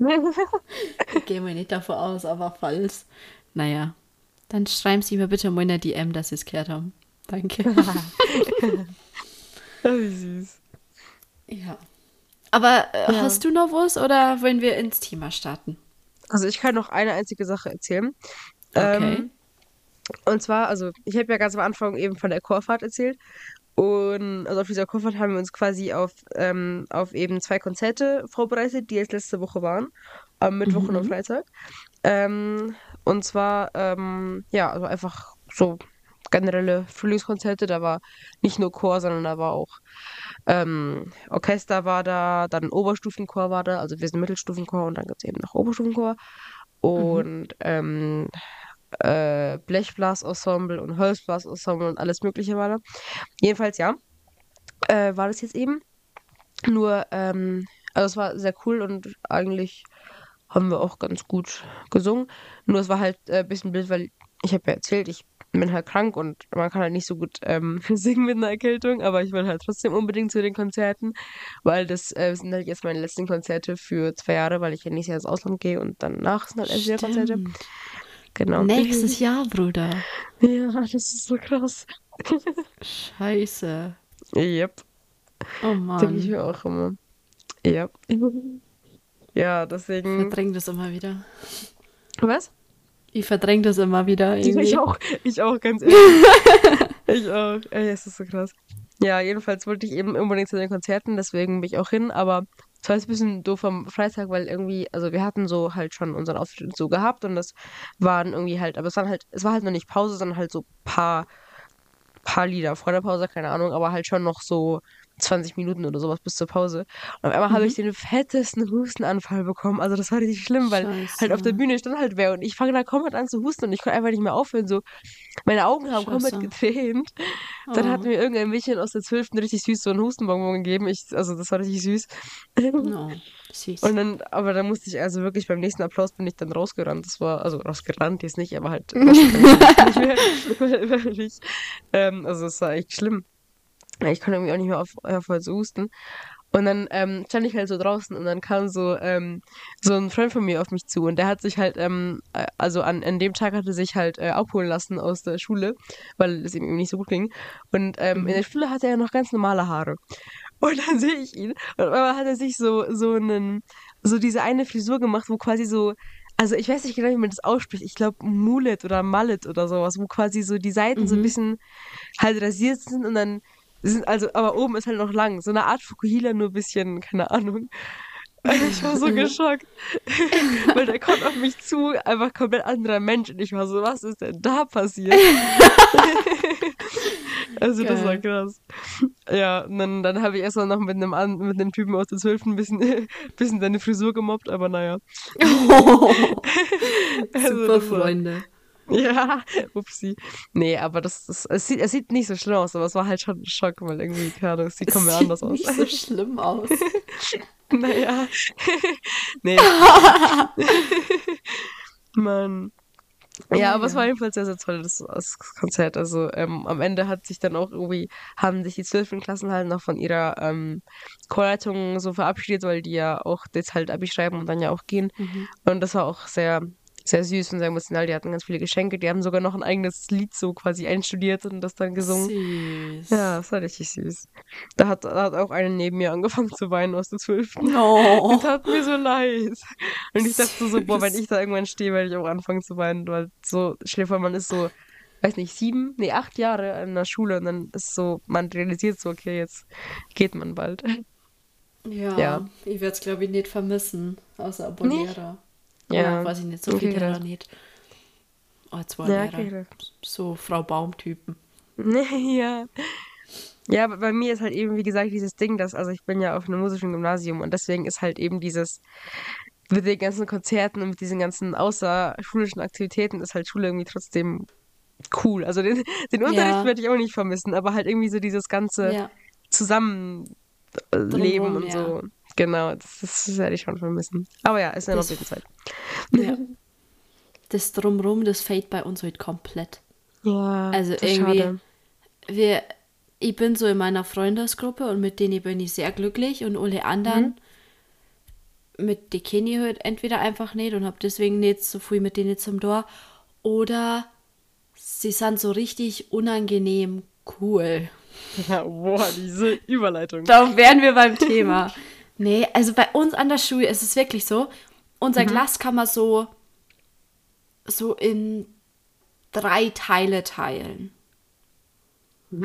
S3: Ich gehe mal nicht davon aus, aber falls. Naja, dann schreiben Sie mir bitte in der DM, dass Sie es gehört haben. Danke.
S2: Oh, wie süß.
S3: ja. Aber äh,
S2: Ja.
S3: hast du noch was oder wollen wir ins Thema starten?
S2: Also ich kann noch eine einzige Sache erzählen.
S3: Okay.
S2: Ähm, und zwar, also ich habe ja ganz am Anfang eben von der Chorfahrt erzählt. Und also auf dieser Chorfahrt haben wir uns quasi auf, ähm, auf eben zwei Konzerte vorbereitet, die jetzt letzte Woche waren. Am Mittwoch und am Freitag. Ähm, und zwar, ähm, ja, also einfach so generelle Frühlingskonzerte. Da war nicht nur Chor, sondern da war auch ähm, Orchester war da, dann Oberstufenchor war da, also wir sind Mittelstufenchor und dann gibt es eben noch Oberstufenchor. Und ähm, äh, Blechblasensemble und Holzblasensemble und alles Mögliche war da. Jedenfalls, ja, äh, war das jetzt eben. Nur, ähm, also es war sehr cool und eigentlich haben wir auch ganz gut gesungen. Nur es war halt äh, ein bisschen blöd, weil ich habe ja erzählt, ich bin halt krank und man kann halt nicht so gut ähm, singen mit einer Erkältung, aber ich will halt trotzdem unbedingt zu den Konzerten, weil das äh, sind halt jetzt meine letzten Konzerte für zwei Jahre, weil ich ja nächstes Jahr ins Ausland gehe und danach sind halt erst wieder Konzerte. Genau.
S3: Nächstes Jahr, Bruder.
S2: Ja, das ist so krass.
S3: Scheiße.
S2: Yep,
S3: Oh
S2: denke ich
S3: Mann.
S2: mir auch immer. Ja,
S3: Ich
S2: deswegen.
S3: verdränge das immer wieder.
S2: Was?
S3: Ich verdränge das immer wieder. Irgendwie.
S2: Ich auch, ich auch, ganz ehrlich. ich auch. Ey, es ist so krass. Ja, jedenfalls wollte ich eben unbedingt zu den Konzerten, deswegen bin ich auch hin, aber es war jetzt ein bisschen doof am Freitag, weil irgendwie, also wir hatten so halt schon unseren Auftritt so gehabt und das waren irgendwie halt, aber es waren halt, es war halt noch nicht Pause, sondern halt so paar, paar Lieder vor der Pause, keine Ahnung, aber halt schon noch so 20 Minuten oder sowas bis zur Pause. Und auf einmal habe ich den fettesten Hustenanfall bekommen. Also das war richtig schlimm, weil halt auf der
S3: Scheiße.
S2: Bühne stand halt wer und ich fange da komplett an zu husten und ich konnte einfach nicht mehr aufhören. So, meine Augen haben komplett
S3: Scheiße.
S2: getränt. Dann hat
S3: Oh.
S2: mir irgendein Mädchen aus der 12. richtig süß so einen Hustenbonbon gegeben. Ich, also das war richtig süß.
S3: Oh, süß.
S2: Und dann, aber dann musste ich also wirklich beim nächsten Applaus bin ich dann rausgerannt. Das war, also rausgerannt jetzt nicht, aber halt nicht mehr, wirklich. Ähm, also das war echt schlimm. Ich konnte irgendwie auch nicht mehr auf, aufhören zu husten. Und dann ähm, stand ich halt so draußen und dann kam so, ähm, so ein Freund von mir auf mich zu und der hat sich halt, ähm, äh, also an, an dem Tag hatte sich halt äh, abholen lassen aus der Schule, weil es ihm eben nicht so gut ging. Und ähm, in der Schule hatte er noch ganz normale Haare. Und dann sehe ich ihn und auf einmal hat er sich so, so einen, so diese eine Frisur gemacht, wo quasi so, also ich weiß nicht genau, wie man das ausspricht. Ich glaube Mullet oder Mallet oder sowas, wo quasi so die Seiten so ein
S3: Mhm.
S2: bisschen halt rasiert sind und dann sind, also, aber oben ist halt noch lang. So eine Art Fukuhila, nur ein bisschen, keine Ahnung. Und ich war so geschockt. Weil der kommt auf mich zu, einfach komplett anderer Mensch. Und ich war so, was ist denn da passiert? also das war
S3: Geil.
S2: krass. Ja, und dann, dann habe ich erst mal noch mit einem, an- mit einem Typen aus der 12. ein bisschen, bisschen seine Frisur gemobbt, aber naja. Also
S3: Super Freunde.
S2: Ja, upsi. Nee, aber das, das es, sieht, es sieht nicht so schlimm aus, aber es war halt schon ein Schock, weil irgendwie, keine Ahnung, es sieht komplett
S3: Sieht
S2: anders aus.
S3: nicht so schlimm aus.
S2: Naja. nee. Mann. Ja, aber es war jedenfalls sehr, sehr toll, das, das Konzert. Also ähm, am Ende hat sich dann auch irgendwie, haben sich die zwölften Klassen halt noch von ihrer ähm, Chorleitung so verabschiedet, weil die ja auch jetzt halt Abi schreiben und dann ja auch gehen.
S3: Mhm.
S2: Und das war auch sehr, sehr süß und sehr emotional. Die hatten ganz viele Geschenke. Die haben sogar noch ein eigenes Lied so quasi einstudiert und das dann gesungen.
S3: Süß.
S2: Ja, das war richtig süß. Da hat, da hat auch eine neben mir angefangen zu weinen aus der zwölften.
S3: Oh.
S2: Das tat mir so leid. Und ich dachte so, boah, wenn ich da irgendwann stehe, werde ich auch anfangen zu weinen, weil so, stell dir vor, man ist so, weiß nicht, sieben, nee, acht Jahre in der Schule und dann ist so, man realisiert so, okay, jetzt geht man bald.
S3: Ja,
S2: Ja.
S3: ich werde es, glaube ich, nicht vermissen, außer
S2: Nicht?
S3: Lehrer.
S2: Ja.
S3: Weiß ich nicht, so
S2: Okay,
S3: viele Lehrer nicht. Oh, zwei
S2: Ja,
S3: Lehrer. So Frau Baum-Typen.
S2: Ja. Ja, aber bei mir ist halt eben, wie gesagt, dieses Ding, dass, also ich bin ja auf einem musischen Gymnasium und deswegen ist halt eben dieses, mit den ganzen Konzerten und mit diesen ganzen außerschulischen Aktivitäten ist halt Schule irgendwie trotzdem cool. Also den, den Unterricht
S3: Ja.
S2: würde ich auch nicht vermissen, aber halt irgendwie so dieses ganze
S3: Ja.
S2: Zusammenleben
S3: Drumrum,
S2: und so. Genau, das, das werde ich schon vermissen. Aber ja, ist ja noch ein bisschen Zeit.
S3: ja. Das Drumrum, das fällt bei uns halt komplett.
S2: Ja,
S3: Also irgendwie-
S2: schade.
S3: Wir, ich bin so in meiner Freundesgruppe und mit denen bin ich sehr glücklich und alle anderen mit die kenne ich halt entweder einfach nicht und habe deswegen nicht so viel mit denen zum Tor oder sie sind so richtig unangenehm cool.
S2: Ja, boah, diese Überleitung.
S3: Da wären wir beim Thema. Nee, also bei uns an der Schule ist es wirklich so, unser Glas kann man so, so in drei Teile teilen.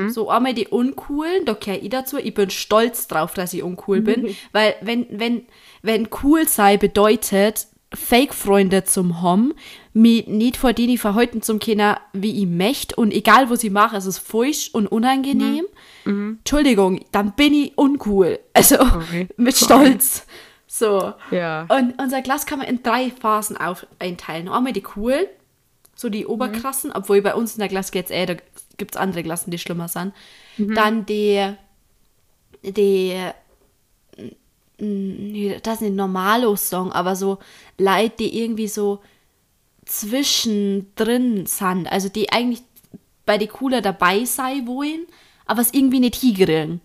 S3: So einmal die Uncoolen, da gehöre ich dazu. Ich bin stolz drauf, dass ich uncool bin. Weil wenn, wenn, wenn cool sei bedeutet, Fake-Freunde zum haben, mich nicht vor denen verhalten zum Kinder, wie ich möchte. Und egal, was ich mache, es ist falsch und unangenehm. Entschuldigung, dann bin ich uncool. Also
S2: Okay.
S3: mit Stolz. So.
S2: Ja.
S3: Und unser Glas kann man in drei Phasen auf einteilen. Einmal die coolen, so die oberkrassen, obwohl bei uns in der Klasse geht's eh, da gibt es andere Klassen, die schlimmer sind. Dann die, die, das ist nicht Normalo-Song, aber so Leute, die irgendwie so zwischendrin sind, also die eigentlich bei die Cooler dabei sein wollen, aber es irgendwie nicht hingrillen.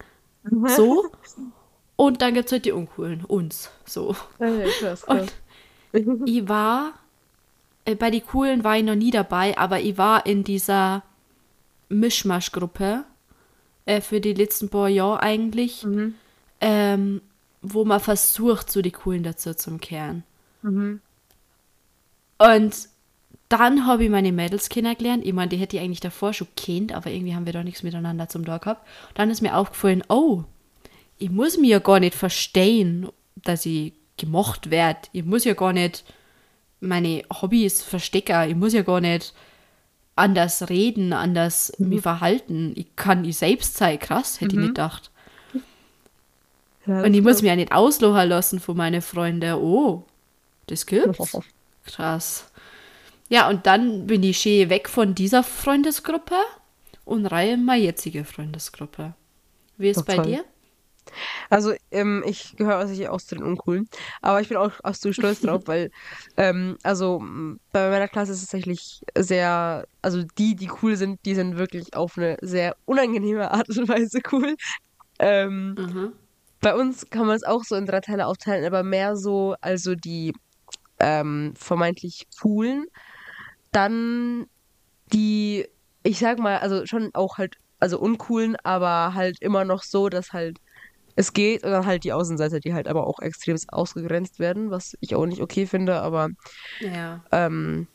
S3: So. Und dann gibt es halt die Uncoolen, uns. So.
S2: Ja, krass, krass.
S3: Und ich war, äh, bei die Coolen war ich noch nie dabei, aber ich war in dieser Mischmasch-Gruppe äh, für die letzten paar Jahre eigentlich, ähm, wo man versucht, so die Coolen dazu zum Kehren. Und dann habe ich meine Mädels kennengelernt. Ich meine, die hätte ich eigentlich davor schon kennt, aber irgendwie haben wir doch nichts miteinander zum Tag gehabt. Dann ist mir aufgefallen, oh, ich muss mir ja gar nicht verstehen, dass ich gemocht werde. Ich muss ja gar nicht meine Hobbys verstecken. Ich muss ja gar nicht anders reden, anders mich verhalten. Ich kann ich selbst sein. Krass, hätte ich nicht gedacht.
S2: Ja,
S3: Und ich muss mich ja nicht auslachen lassen von meinen Freunden. Oh, das gibt's. Krass. Ja, und dann bin ich schön weg von dieser Freundesgruppe und reihe in meine jetzige Freundesgruppe. Wie ist bei
S2: toll.
S3: dir?
S2: Also, ähm, ich gehöre tatsächlich auch zu den Uncoolen. Aber ich bin auch absolut stolz drauf, weil, ähm, also, bei meiner Klasse ist es tatsächlich sehr, also die, die cool sind, die sind wirklich auf eine sehr unangenehme Art und Weise cool. Ähm,
S3: Mhm.
S2: bei uns kann man es auch so in drei Teile aufteilen, aber mehr so, also die ähm, vermeintlich coolen, dann die, ich sag mal, also schon auch halt, also uncoolen, aber halt immer noch so, dass halt es geht und dann halt die Außenseiter, die halt aber auch extrem ausgegrenzt werden, was ich auch nicht okay finde, aber
S3: Ja.
S2: ähm,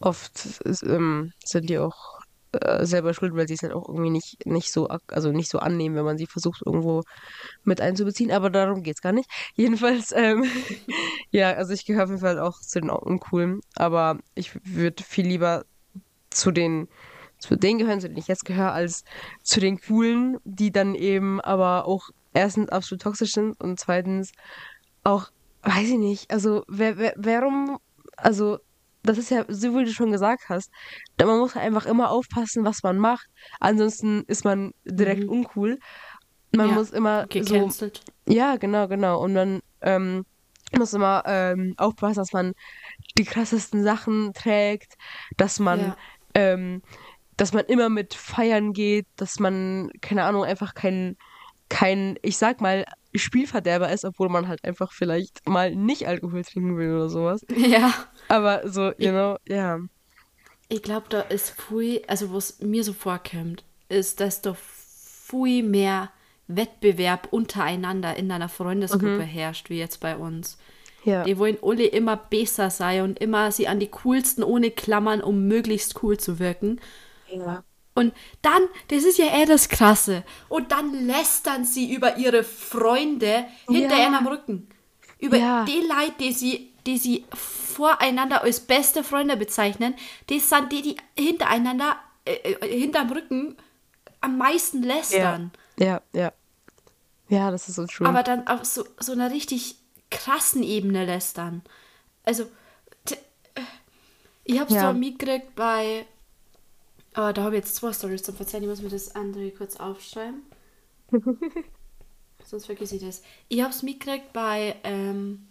S2: oft ist, ähm, sind die auch äh, selber schuld, weil sie es halt auch irgendwie nicht, nicht so, also nicht so annehmen, wenn man sie versucht, irgendwo mit einzubeziehen. Aber darum geht es gar nicht. Jedenfalls, ähm, ja, also ich gehöre auf jeden Fall auch zu den Uncoolen, aber ich würde viel lieber zu den zu denen gehören, zu denen ich jetzt gehöre, als zu den Coolen, die dann eben aber auch erstens absolut toxisch sind und zweitens auch, weiß ich nicht, also wer, wer, warum, also das ist ja, so wie du schon gesagt hast, man muss einfach immer aufpassen, was man macht, ansonsten ist man direkt
S3: Mhm.
S2: uncool. Man
S3: Ja,
S2: muss immer so,
S3: Gecancelt.
S2: ja, genau, genau. Und man ähm, muss immer ähm, aufpassen, dass man die krassesten Sachen trägt, dass man,
S3: Ja.
S2: ähm, dass man immer mit feiern geht, dass man, keine Ahnung, einfach kein, kein, ich sag mal, Spielverderber ist, obwohl man halt einfach vielleicht mal nicht Alkohol trinken will oder sowas.
S3: Ja.
S2: Aber so, you know, ja.
S3: Ich glaube, da ist viel, also was mir so vorkommt, ist, dass da viel mehr Wettbewerb untereinander in einer Freundesgruppe herrscht, wie jetzt bei uns.
S2: Ja.
S3: Die wollen alle immer besser sein und immer sie an die coolsten ohne Klammern, um möglichst cool zu wirken.
S2: Ja.
S3: Und dann, das ist ja eher das Krasse, und dann lästern sie über ihre Freunde hinter
S2: Ja.
S3: ihrem Rücken. Über
S2: Ja.
S3: die Leute, die sie, die sie voreinander als beste Freunde bezeichnen, das sind die, die hintereinander, äh, äh, hinterm Rücken am meisten lästern.
S2: Ja, ja. Ja, das ist so true.
S3: Aber dann auf so, so einer richtig krassen Ebene lästern. Also, äh, ich hab's
S2: Ja.
S3: so mitgekriegt bei. Oh, da habe ich jetzt zwei Stories zum Verzeihen. Ich muss mir das andere kurz aufschreiben. Sonst vergesse ich das. Ich hab's mitgekriegt bei. Ähm,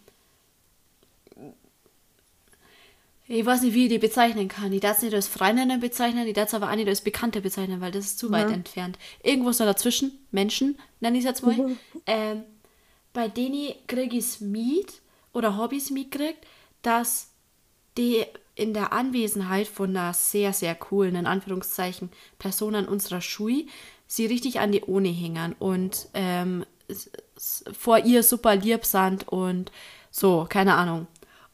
S3: ich weiß nicht, wie ich die bezeichnen kann. Ich darf es nicht als Freundinnen bezeichnen, ich darf es aber auch nicht als Bekannte bezeichnen, weil das ist zu weit entfernt. Irgendwo so dazwischen, Menschen, nenne ich es jetzt mal. ähm, bei denen kriege ich es mit oder habe ich es mitgekriegt, dass die in der Anwesenheit von einer sehr, sehr coolen, in Anführungszeichen, Person an unserer Schule, sie richtig an die Ohne hängen und ähm, vor ihr super lieb sind und so, keine Ahnung.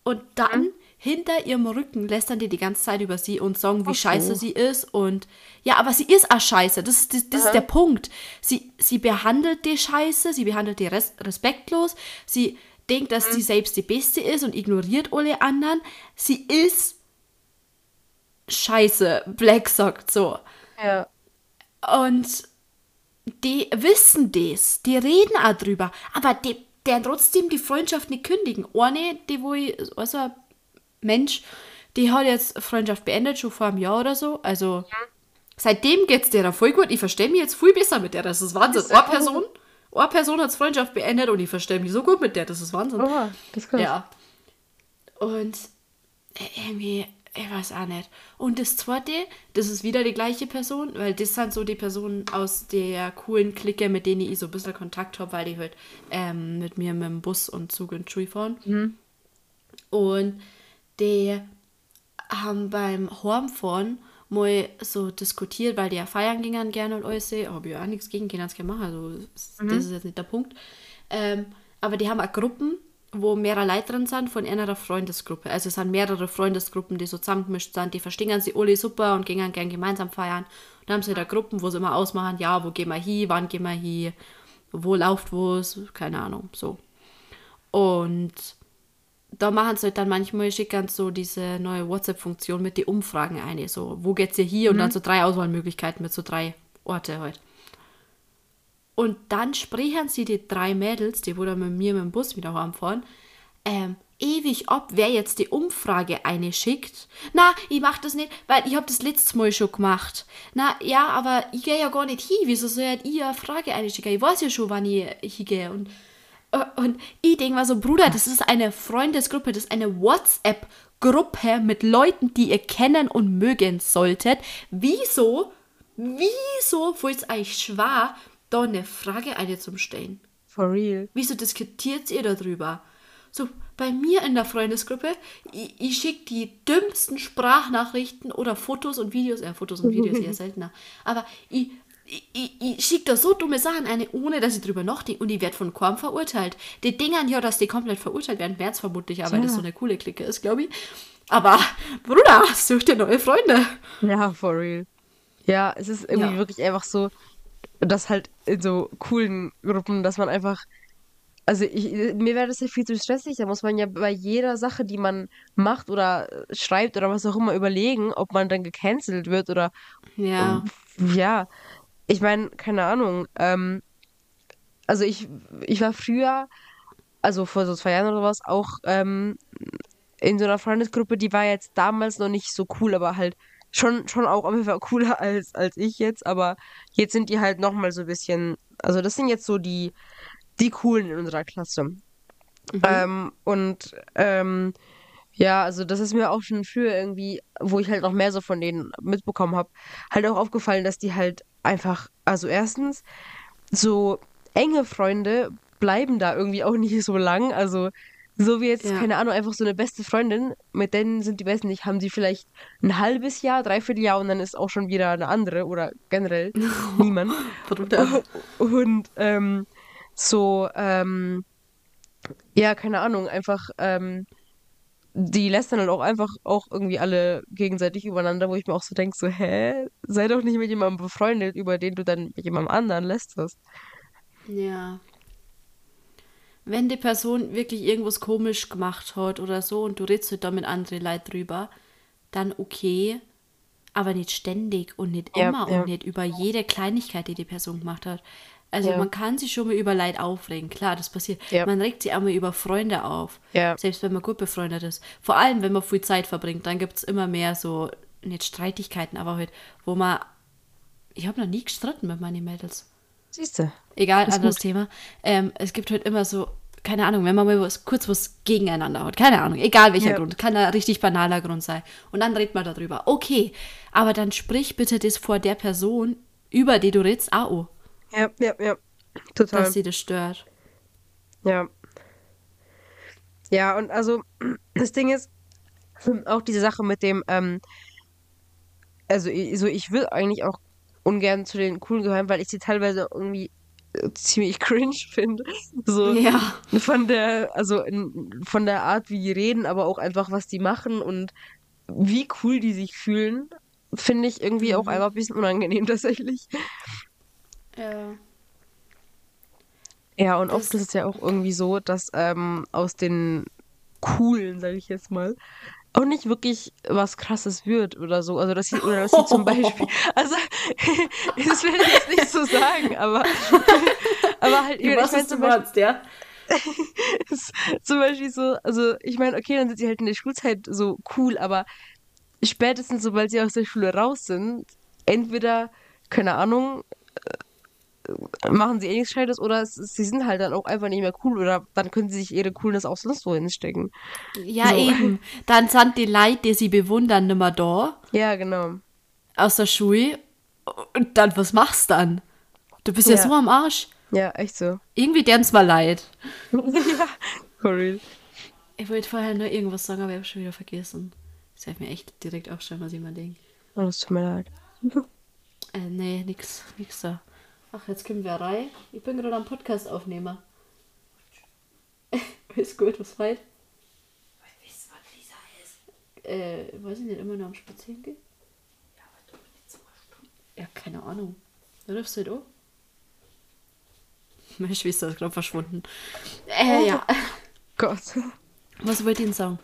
S3: Und dann hinter ihrem Rücken lästern die die ganze Zeit über sie und sagen, wie
S2: so.
S3: scheiße sie ist und ja, aber sie ist auch scheiße, das ist, das, das ist der Punkt. Sie, sie behandelt die scheiße, sie behandelt die res respektlos, sie denkt, dass sie selbst die Beste ist und ignoriert alle anderen. Sie ist scheiße, Black sagt so.
S2: ja.
S3: Und die wissen das, die reden auch drüber, aber die, der trotzdem die Freundschaft nicht kündigen. Eine, die wo ich, also ein Mensch, die hat jetzt Freundschaft beendet, schon vor einem Jahr oder so. Also seitdem geht's der voll gut. Ich verstehe mich jetzt viel besser mit der. Das ist Wahnsinn.
S2: Ist
S3: Eine Person, eine Person hat Freundschaft beendet und ich verstehe mich so gut mit der. Das ist Wahnsinn.
S2: Oh, das ist krass.
S3: Ja. Und äh, irgendwie, ich weiß auch nicht. Und das zweite, das ist wieder die gleiche Person, weil das sind so die Personen aus der coolen Clique, mit denen ich so ein bisschen Kontakt habe, weil die halt ähm, mit mir mit dem Bus und Zug und Schule fahren. Und die haben beim Heimfahren mal so diskutiert, weil die ja feiern gingen gerne und alles. Habe ich auch nichts gegen, können gerne machen. Also, das das ist jetzt nicht der Punkt. Ähm, aber die haben auch Gruppen, wo mehrere Leute drin sind von einer Freundesgruppe. Also es sind mehrere Freundesgruppen, die so zusammengemischt sind. Die verstehen sie alle super und gehen gern gemeinsam feiern. Und dann haben sie da Gruppen, wo sie immer ausmachen, ja, wo gehen wir hin, wann gehen wir hin, wo läuft was, keine Ahnung, so. Und da machen sie halt dann manchmal schicken so diese neue WhatsApp-Funktion mit den Umfragen ein. So, wo geht's ihr hier? Und dann so drei Auswahlmöglichkeiten mit so drei Orte halt. Und dann sprechen sie die drei Mädels, die wohl mit mir mit dem Bus wieder heimfahren, ähm, ewig ab, wer jetzt die Umfrage eine schickt. Na, ich mach das nicht, weil ich hab das letztes Mal schon gemacht. Na, ja, aber ich gehe ja gar nicht hin. Wieso soll ich eine Frage eine schicken? Ich weiß ja schon, wann ich hingehe. Und, äh, und ich denke mal so, Bruder, das ist eine Freundesgruppe, das ist eine WhatsApp-Gruppe mit Leuten, die ihr kennen und mögen solltet. Wieso, wieso wollt ihr euch schwer, da eine Frage eine zum Stellen?
S2: For real.
S3: Wieso diskutiert ihr darüber? So, bei mir in der Freundesgruppe, ich, ich schicke die dümmsten Sprachnachrichten oder Fotos und Videos, ja, Fotos und Videos eher seltener, aber ich, ich, ich, schicke da so dumme Sachen eine, ohne dass ich drüber nachdenke und ich werde von kaum verurteilt. Die Dingern, ja, dass die komplett verurteilt werden, werden es vermutlich, aber
S2: Ja.
S3: das so eine coole Clique ist, glaube ich. Aber, Bruder, such dir neue Freunde.
S2: Ja, for real. Ja, es ist irgendwie
S3: Ja.
S2: wirklich einfach so, dass halt in so coolen Gruppen, dass man einfach, also ich, mir wäre das ja viel zu stressig, da muss man ja bei jeder Sache, die man macht oder schreibt oder was auch immer überlegen, ob man dann gecancelt wird oder
S3: Ja.
S2: ja, ich meine, keine Ahnung. Ähm, also ich, ich war früher, also vor so zwei Jahren oder was, auch ähm, in so einer Freundesgruppe, die war jetzt damals noch nicht so cool, aber halt schon, schon auch auf jeden Fall cooler als, als ich jetzt. Aber jetzt sind die halt nochmal so ein bisschen, also das sind jetzt so die, die coolen in unserer Klasse. Ähm, und ähm, ja, also das ist mir auch schon früher irgendwie, wo ich halt noch mehr so von denen mitbekommen habe, halt auch aufgefallen, dass die halt einfach, also erstens, so enge Freunde bleiben da irgendwie auch nicht so lang. Also so wie jetzt,
S3: Ja.
S2: keine Ahnung, einfach so eine beste Freundin, mit denen sind die besten nicht, haben sie vielleicht ein halbes Jahr, dreiviertel Jahr und dann ist auch schon wieder eine andere oder generell niemand. Und ähm, so, ähm, ja, keine Ahnung, einfach, ähm, die lästern halt auch einfach auch irgendwie alle gegenseitig übereinander, wo ich mir auch so denke, so, hä? Sei doch nicht mit jemandem befreundet, über den du dann mit jemandem anderen lästerst.
S3: Ja. Wenn die Person wirklich irgendwas komisch gemacht hat oder so und du redest halt da mit anderen Leuten drüber, dann okay, aber nicht ständig und nicht
S2: Ja,
S3: immer
S2: ja.
S3: und nicht über jede Kleinigkeit, die die Person gemacht hat. Also
S2: Ja.
S3: man kann sich schon mal über Leid aufregen, klar, das passiert.
S2: Ja.
S3: Man regt sich auch mal über Freunde auf,
S2: Ja.
S3: selbst wenn man gut befreundet ist. Vor allem, wenn man viel Zeit verbringt, dann gibt es immer mehr so, nicht Streitigkeiten, aber halt, wo man, ich habe noch nie gestritten mit meinen Mädels
S2: Siehst du?
S3: Egal,
S2: Ist
S3: anderes
S2: gut.
S3: Thema. Ähm, es gibt halt immer so, keine Ahnung, wenn man mal was, kurz was gegeneinander hat, keine Ahnung, egal welcher
S2: Ja.
S3: Grund, kann ein richtig banaler Grund sein. Und dann redet man darüber. Okay, aber dann sprich bitte das vor der Person, über die du redest, auch,
S2: Ja, ja, ja. Total.
S3: dass sie das stört.
S2: Ja. Ja, und also das Ding ist, auch diese Sache mit dem, ähm, also ich, so, ich will eigentlich auch ungern zu den coolen gehören, weil ich sie teilweise irgendwie ziemlich cringe finde. So
S3: Ja.
S2: von der, also in, von der Art, wie die reden, aber auch einfach, was die machen und wie cool die sich fühlen, finde ich irgendwie auch einfach ein bisschen unangenehm tatsächlich.
S3: Ja.
S2: Ja, und
S3: Das-
S2: oft ist es ja auch irgendwie so, dass ähm, aus den coolen, sage ich jetzt mal, auch nicht wirklich was krasses wird oder so. Also dass sie, oder dass sie zum Beispiel, also das will ich jetzt nicht so sagen, aber, aber halt, ich mein, zum Beispiel,
S3: ja?
S2: ist zum Beispiel so, also ich meine, okay, dann sind sie halt in der Schulzeit so cool, aber spätestens sobald sie aus der Schule raus sind, entweder, keine Ahnung, machen sie eh nichts Gescheites oder es, sie sind halt dann auch einfach nicht mehr cool oder dann können sie sich ihre Coolness auch sonst wo hinstecken.
S3: Ja,
S2: So.
S3: eben. Dann sind die Leute, die sie bewundern, nimmer da
S2: Ja, genau.
S3: aus der Schule. Und dann, was machst du dann? Du bist ja,
S2: Ja.
S3: so am Arsch.
S2: Ja, echt so.
S3: Irgendwie dern's mal leid.
S2: ja, for real.
S3: Ich wollte vorher nur irgendwas sagen, aber ich habe schon wieder vergessen. Das hätte mir echt direkt aufschreiben, was ich mal denke.
S2: Oh, das tut mir leid.
S3: Äh, nee, nix, nix da. Ach, jetzt kommen wir rein. Ich bin gerade am Podcast aufnehmer. ist gut, was weit?
S4: Wisst ihr, was Lisa ist?
S3: Äh, weiß ich nicht, immer noch am Spazieren gehen?
S4: Ja, aber doch nicht so.
S3: Ja, keine Ahnung. Du rufst halt auch. Meine Schwester ist gerade verschwunden. Äh, ja.
S2: Gott.
S3: Was wollte ich denn sagen?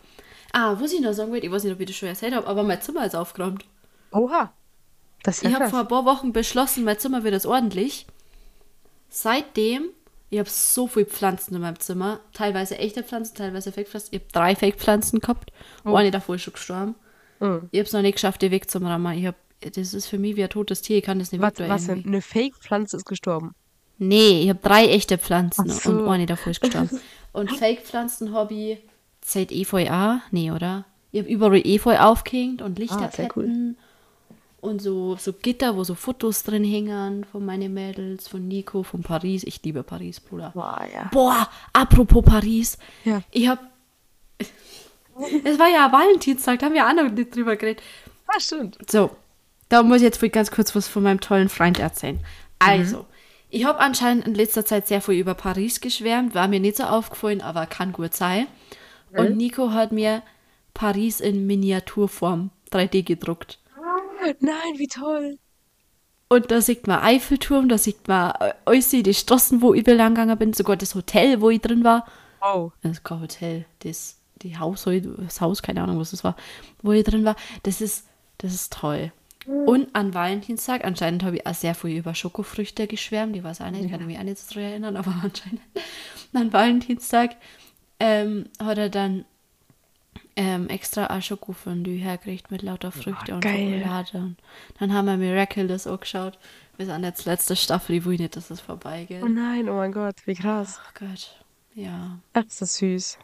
S3: Ah, was ich noch sagen wollte, ich weiß nicht, ob ich das schon erzählt habe, aber mein Zimmer ist aufgeräumt.
S2: Oha. Das ist ja
S3: Ich habe vor ein paar Wochen beschlossen, mein Zimmer wird das ordentlich. seitdem, ich habe so viele Pflanzen in meinem Zimmer, teilweise echte Pflanzen, teilweise Fake-Pflanzen. Ich habe drei Fake-Pflanzen gehabt,
S2: Oh.
S3: eine davor ist schon gestorben.
S2: Mhm.
S3: Ich habe es noch nicht geschafft, die wegzurammen. Ich hab, das ist für mich wie ein totes Tier, ich kann das nicht
S2: Was, was denn? Eine Fake-Pflanze ist gestorben.
S3: Nee, ich habe drei echte Pflanzen
S2: so.
S3: und eine davor ist gestorben. und Fake-Pflanzen-Hobby zählt Efeu auch? Nee, oder? Ich habe überall Efeu aufgehängt und
S2: Ah, sehr
S3: Lichterketten und so, so Gitter, wo so Fotos drin hängen von meinen Mädels, von Nico, von Paris. Ich liebe Paris, Bruder.
S2: Boah, ja.
S3: Boah, apropos Paris.
S2: Ja.
S3: Ich hab. Es war ja Valentinstag, da haben wir auch noch nicht drüber geredet.
S2: Ah, stimmt.
S3: So, da muss ich jetzt ganz kurz was von meinem tollen Freund erzählen. Also, ich habe anscheinend in letzter Zeit sehr viel über Paris geschwärmt, war mir nicht so aufgefallen, aber kann gut sein. Und Nico hat mir Paris in Miniaturform 3D gedruckt.
S2: Nein, wie toll.
S3: Und da sieht man Eiffelturm, da sieht man äh, alles, die Straßen, wo ich lang gegangen bin, sogar das Hotel, wo ich drin war.
S2: Wow.
S3: Das ist kein Hotel, das, die Haus, das Haus, keine Ahnung, was das war, wo ich drin war. Das ist, das ist toll. Und an Valentinstag, anscheinend habe ich auch sehr viel über Schokofrüchte geschwärmt. Ich weiß auch nicht, ich kann mich auch nicht so erinnern, aber anscheinend. An Valentinstag ähm, hat er dann ähm, extra ein Schokofondue hergerichtet mit lauter Früchte und
S2: geil.
S3: Schokolade. Und dann haben wir Miraculous auch geschaut. Wir sind jetzt letzte Staffel, ich will nicht, dass es vorbeigeht.
S2: Oh nein, oh mein Gott, wie krass.
S3: Ach Gott, ja.
S2: Ach, ist das süß.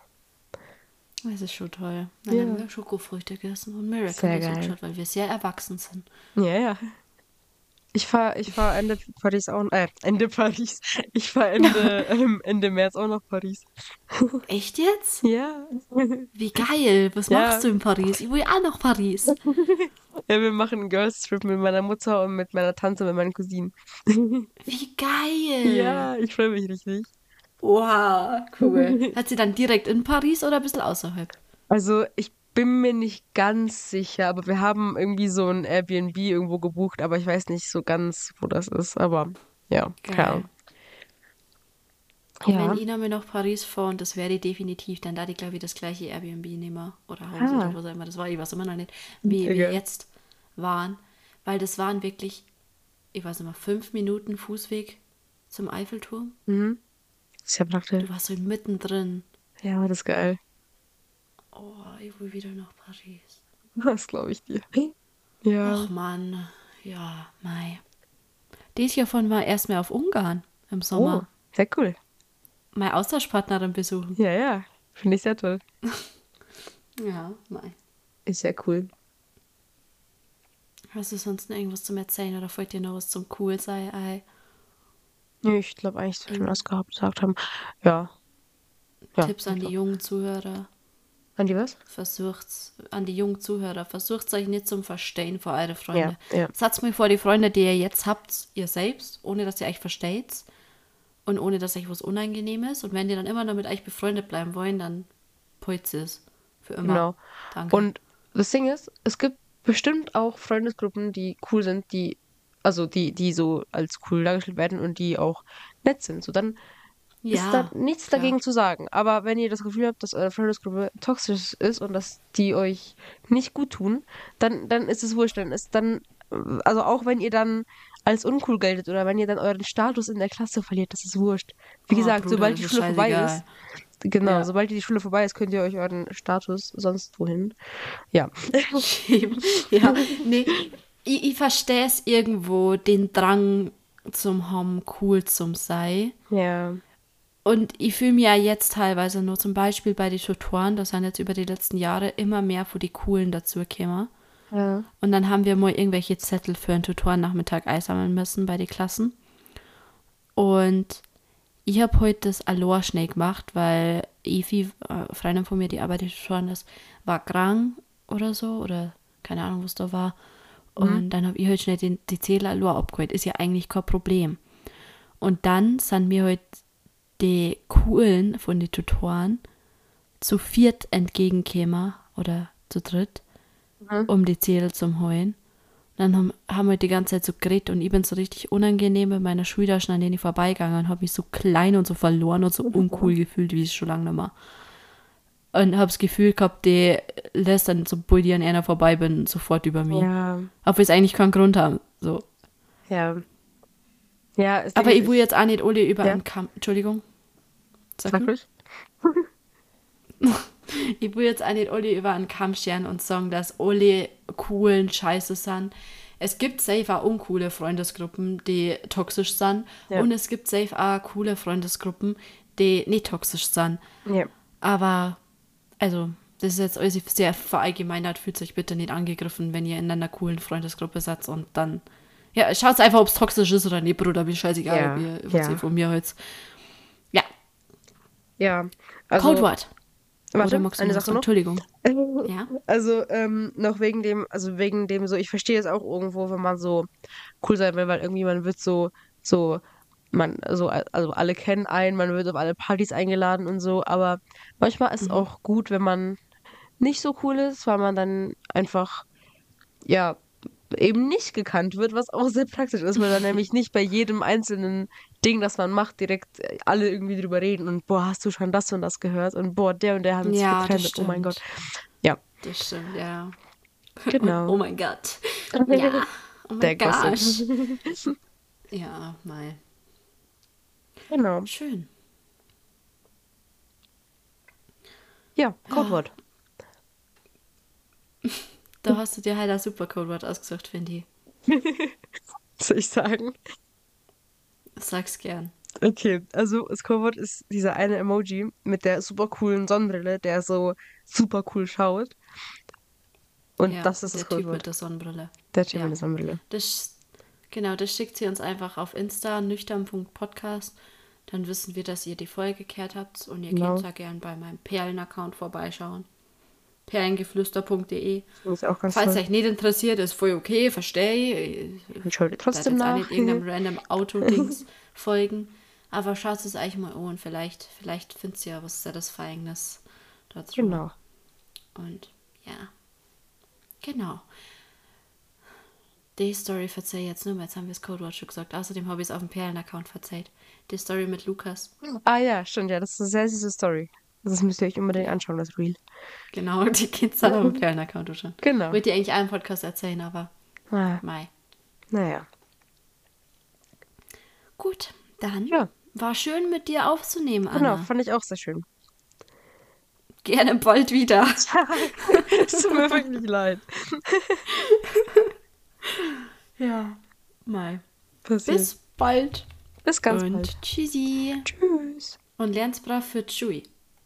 S3: Es ist schon toll. Dann
S2: Ja.
S3: haben wir Schokofrüchte gegessen und besucht,
S2: geil.
S3: weil wir sehr erwachsen sind.
S2: Ja, ja. Ich fahr, ich fahr Ende Paris auch, äh, Ende Paris. Ich fahr Ende, ähm, Ende März auch nach Paris.
S3: Echt jetzt?
S2: Ja.
S3: Wie geil. Was
S2: Ja.
S3: machst du in Paris? Ich will auch nach Paris.
S2: Ja, wir machen einen Girls Trip mit meiner Mutter und mit meiner Tante und mit meinen Cousinen.
S3: Wie geil.
S2: Ja, ich freue mich richtig.
S3: Wow, cool. Hat sie dann direkt in Paris oder ein bisschen außerhalb?
S2: Also, ich bin mir nicht ganz sicher, aber wir haben irgendwie so ein Airbnb irgendwo gebucht, aber ich weiß nicht so ganz, wo das ist. Aber ja.
S3: Und
S2: Ja.
S3: Wenn ich nochmal nach Paris fahre, und das werde ich definitiv, dann da ich glaube ich das gleiche Airbnb nehmen oder Haus
S2: Ah.
S3: oder was auch immer das war, ich weiß immer noch nicht, wie
S2: Okay.
S3: wir jetzt waren, weil das waren wirklich, ich weiß nicht mehr, fünf Minuten Fußweg zum Eiffelturm.
S2: Mhm. Ist ja praktisch.
S3: Du warst so mittendrin.
S2: Ja, das ist geil.
S3: Oh, ich will wieder nach Paris.
S2: Das glaube ich dir. Ja.
S3: Ach Mann, ja, Mai. Dies Jahr von war erst mal auf Ungarn im Sommer.
S2: Oh, sehr cool.
S3: Meine Austauschpartnerin besuchen.
S2: Ja, ja. Finde ich sehr toll.
S3: Ja, Mai.
S2: Ist sehr cool.
S3: Hast du sonst noch irgendwas zum Erzählen oder fällt dir noch was zum Cool sei? Ei?
S2: Nee, ich glaube eigentlich, dass wir schon alles gehabt gesagt haben. Ja. ja.
S3: Tipps an die jungen Zuhörer.
S2: An die was?
S3: Versucht's, an die jungen Zuhörer, versucht euch nicht zum Verstehen vor eure Freunde.
S2: Ja, ja.
S3: Satz mal vor, die Freunde, die ihr jetzt habt, ihr selbst, ohne dass ihr euch versteht und ohne dass euch was unangenehm ist. Und wenn die dann immer noch mit euch befreundet bleiben wollen, dann putzt es für immer.
S2: Genau.
S3: Danke.
S2: Und das Ding ist, es gibt bestimmt auch Freundesgruppen, die cool sind, die, also die, die so als cool dargestellt werden und die auch nett sind. So, dann ist
S3: ja,
S2: da nichts
S3: klar.
S2: dagegen zu sagen. Aber wenn ihr das Gefühl habt, dass eure Freundesgruppe toxisch ist und dass die euch nicht gut tun, dann, dann ist es wurscht. Dann ist dann, also auch wenn ihr dann als uncool geltet oder wenn ihr dann euren Status in der Klasse verliert, das ist wurscht. Wie
S3: Oh,
S2: gesagt,
S3: Bruder,
S2: sobald die
S3: ist
S2: Schule vorbei ist, genau,
S3: Ja.
S2: sobald die Schule vorbei ist, könnt ihr euch euren Status sonst wohin. Ja.
S3: ja, nee, ich, ich verstehe es irgendwo, den Drang zum haben, cool zum sei.
S2: Ja.
S3: Und ich fühle mich ja jetzt teilweise nur zum Beispiel bei den Tutoren, da sind jetzt über die letzten Jahre immer mehr für die Coolen dazu gekommen.
S2: Ja.
S3: Und dann haben wir mal irgendwelche Zettel für einen Tutorennachmittag einsammeln müssen bei den Klassen. Und ich habe heute das Alor schnell gemacht, weil Evi, äh, Freundin von mir, die arbeitet schon, das war krank oder so, oder keine Ahnung, was da war. Und dann habe ich heute schnell den, die Zähler Alor abgeholt. Ist ja eigentlich kein Problem. Und dann sind mir heute die Coolen von den Tutoren zu viert entgegenkämen oder zu dritt, um die Zähler zum Heulen. Dann haben, haben wir die ganze Zeit so geredet und ich bin so richtig unangenehm mit meiner Schultaschen, an denen ich vorbeigegangen und habe mich so klein und so verloren und so uncool gefühlt, wie es schon lange nicht mehr. Und habe das Gefühl gehabt, die lässt dann, sobald ich an einer vorbei bin, sofort über mich.
S2: Ja.
S3: Obwohl es eigentlich keinen Grund haben. So.
S2: Ja. Ja,
S3: Aber ich will jetzt auch nicht alle über
S2: Ja.
S3: einen Kamm. Entschuldigung. Sag du?
S2: ruhig.
S3: Ich will jetzt auch nicht alle über einen Kamm scheren und sagen, dass alle coolen Scheiße sind. Es gibt safe auch uncoole Freundesgruppen, die toxisch sind.
S2: Ja.
S3: Und es gibt safe auch coole Freundesgruppen, die nicht toxisch sind.
S2: Ja.
S3: Aber, also, das ist jetzt alles sehr verallgemeinert. Fühlt euch bitte nicht angegriffen, wenn ihr in einer coolen Freundesgruppe seid und dann. Ja, schaut einfach, ob es toxisch ist oder nicht, Bruder. Mir scheißegal,
S2: Ja,
S3: ob ihr, was
S2: ja.
S3: ihr von mir heute. Ja.
S2: Also,
S3: Codewort.
S2: Warte,
S3: Oder magst du
S2: eine Sache noch.
S3: Entschuldigung. Ja.
S2: Also, ähm, noch wegen dem, also wegen dem so, ich verstehe es auch irgendwo, wenn man so cool sein will, weil irgendwie man wird so, so, man, so, also alle kennen einen, man wird auf alle Partys eingeladen und so, aber manchmal ist es auch gut, wenn man nicht so cool ist, weil man dann einfach, ja, eben nicht gekannt wird, was auch sehr praktisch ist, weil dann nämlich nicht bei jedem einzelnen Ding, das man macht, direkt äh, alle irgendwie drüber reden und boah, hast du schon das und das gehört und boah, der und der haben sich
S3: Ja,
S2: getrennt. Oh mein. Gott. Ja,
S3: Das stimmt, ja.
S2: genau.
S3: Oh mein Gott. Ja. Oh mein.
S2: Gossip.
S3: Ja, mal.
S2: Genau.
S3: Schön.
S2: Ja, Codewort.
S3: Da hast du dir halt ein super Codewort ausgesucht, finde ich.
S2: Soll ich sagen?
S3: Sag's gern.
S2: Okay, also das Codewort ist dieser eine Emoji mit der super coolen Sonnenbrille, der so super cool schaut. Und
S3: ja,
S2: das ist das
S3: der Typ mit
S2: Codewort.
S3: der Sonnenbrille.
S2: Der Typ
S3: ja.
S2: mit der Sonnenbrille.
S3: Das, genau, das schickt sie uns einfach auf Insta, nüchtern.podcast. Dann wissen wir, dass ihr die Folge gekehrt habt und ihr
S2: Genau.
S3: könnt da gern bei meinem Perlen-Account vorbeischauen. Perlengeflüster.de. Falls
S2: toll.
S3: euch nicht interessiert, ist voll okay, verstehe ich. Ich
S2: trotzdem
S3: jetzt auch
S2: nach.
S3: nicht irgendeinem random Auto-Dings folgen. Aber schaut es euch mal an und vielleicht, vielleicht findet ihr ja was Satisfyinges dazu.
S2: Genau.
S3: Und ja, genau. Die Story verzeihe jetzt nur, mehr, jetzt haben wir das Codewort schon gesagt. Außerdem habe ich es auf dem Perlen-Account verzeiht. Die Story mit Lukas.
S2: Ah ja, stimmt, ja, das ist eine sehr süße Story. Das müsst ihr euch unbedingt anschauen, das Reel.
S3: Genau, die Kids auf dem Perlen-Account schon.
S2: Genau.
S3: Wollte ich eigentlich einen Podcast erzählen, aber
S2: Ah,
S3: Mai.
S2: naja.
S3: Gut, dann
S2: Ja.
S3: war schön mit dir aufzunehmen,
S2: Genau,
S3: Anna.
S2: fand ich auch sehr schön.
S3: Gerne bald wieder.
S2: es tut mir wirklich leid.
S3: Ja. Mai.
S2: Passiert.
S3: Bis bald.
S2: Bis ganz
S3: und
S2: bald.
S3: tschüssi.
S2: Tschüss.
S3: Und lernt's brav für Chewie.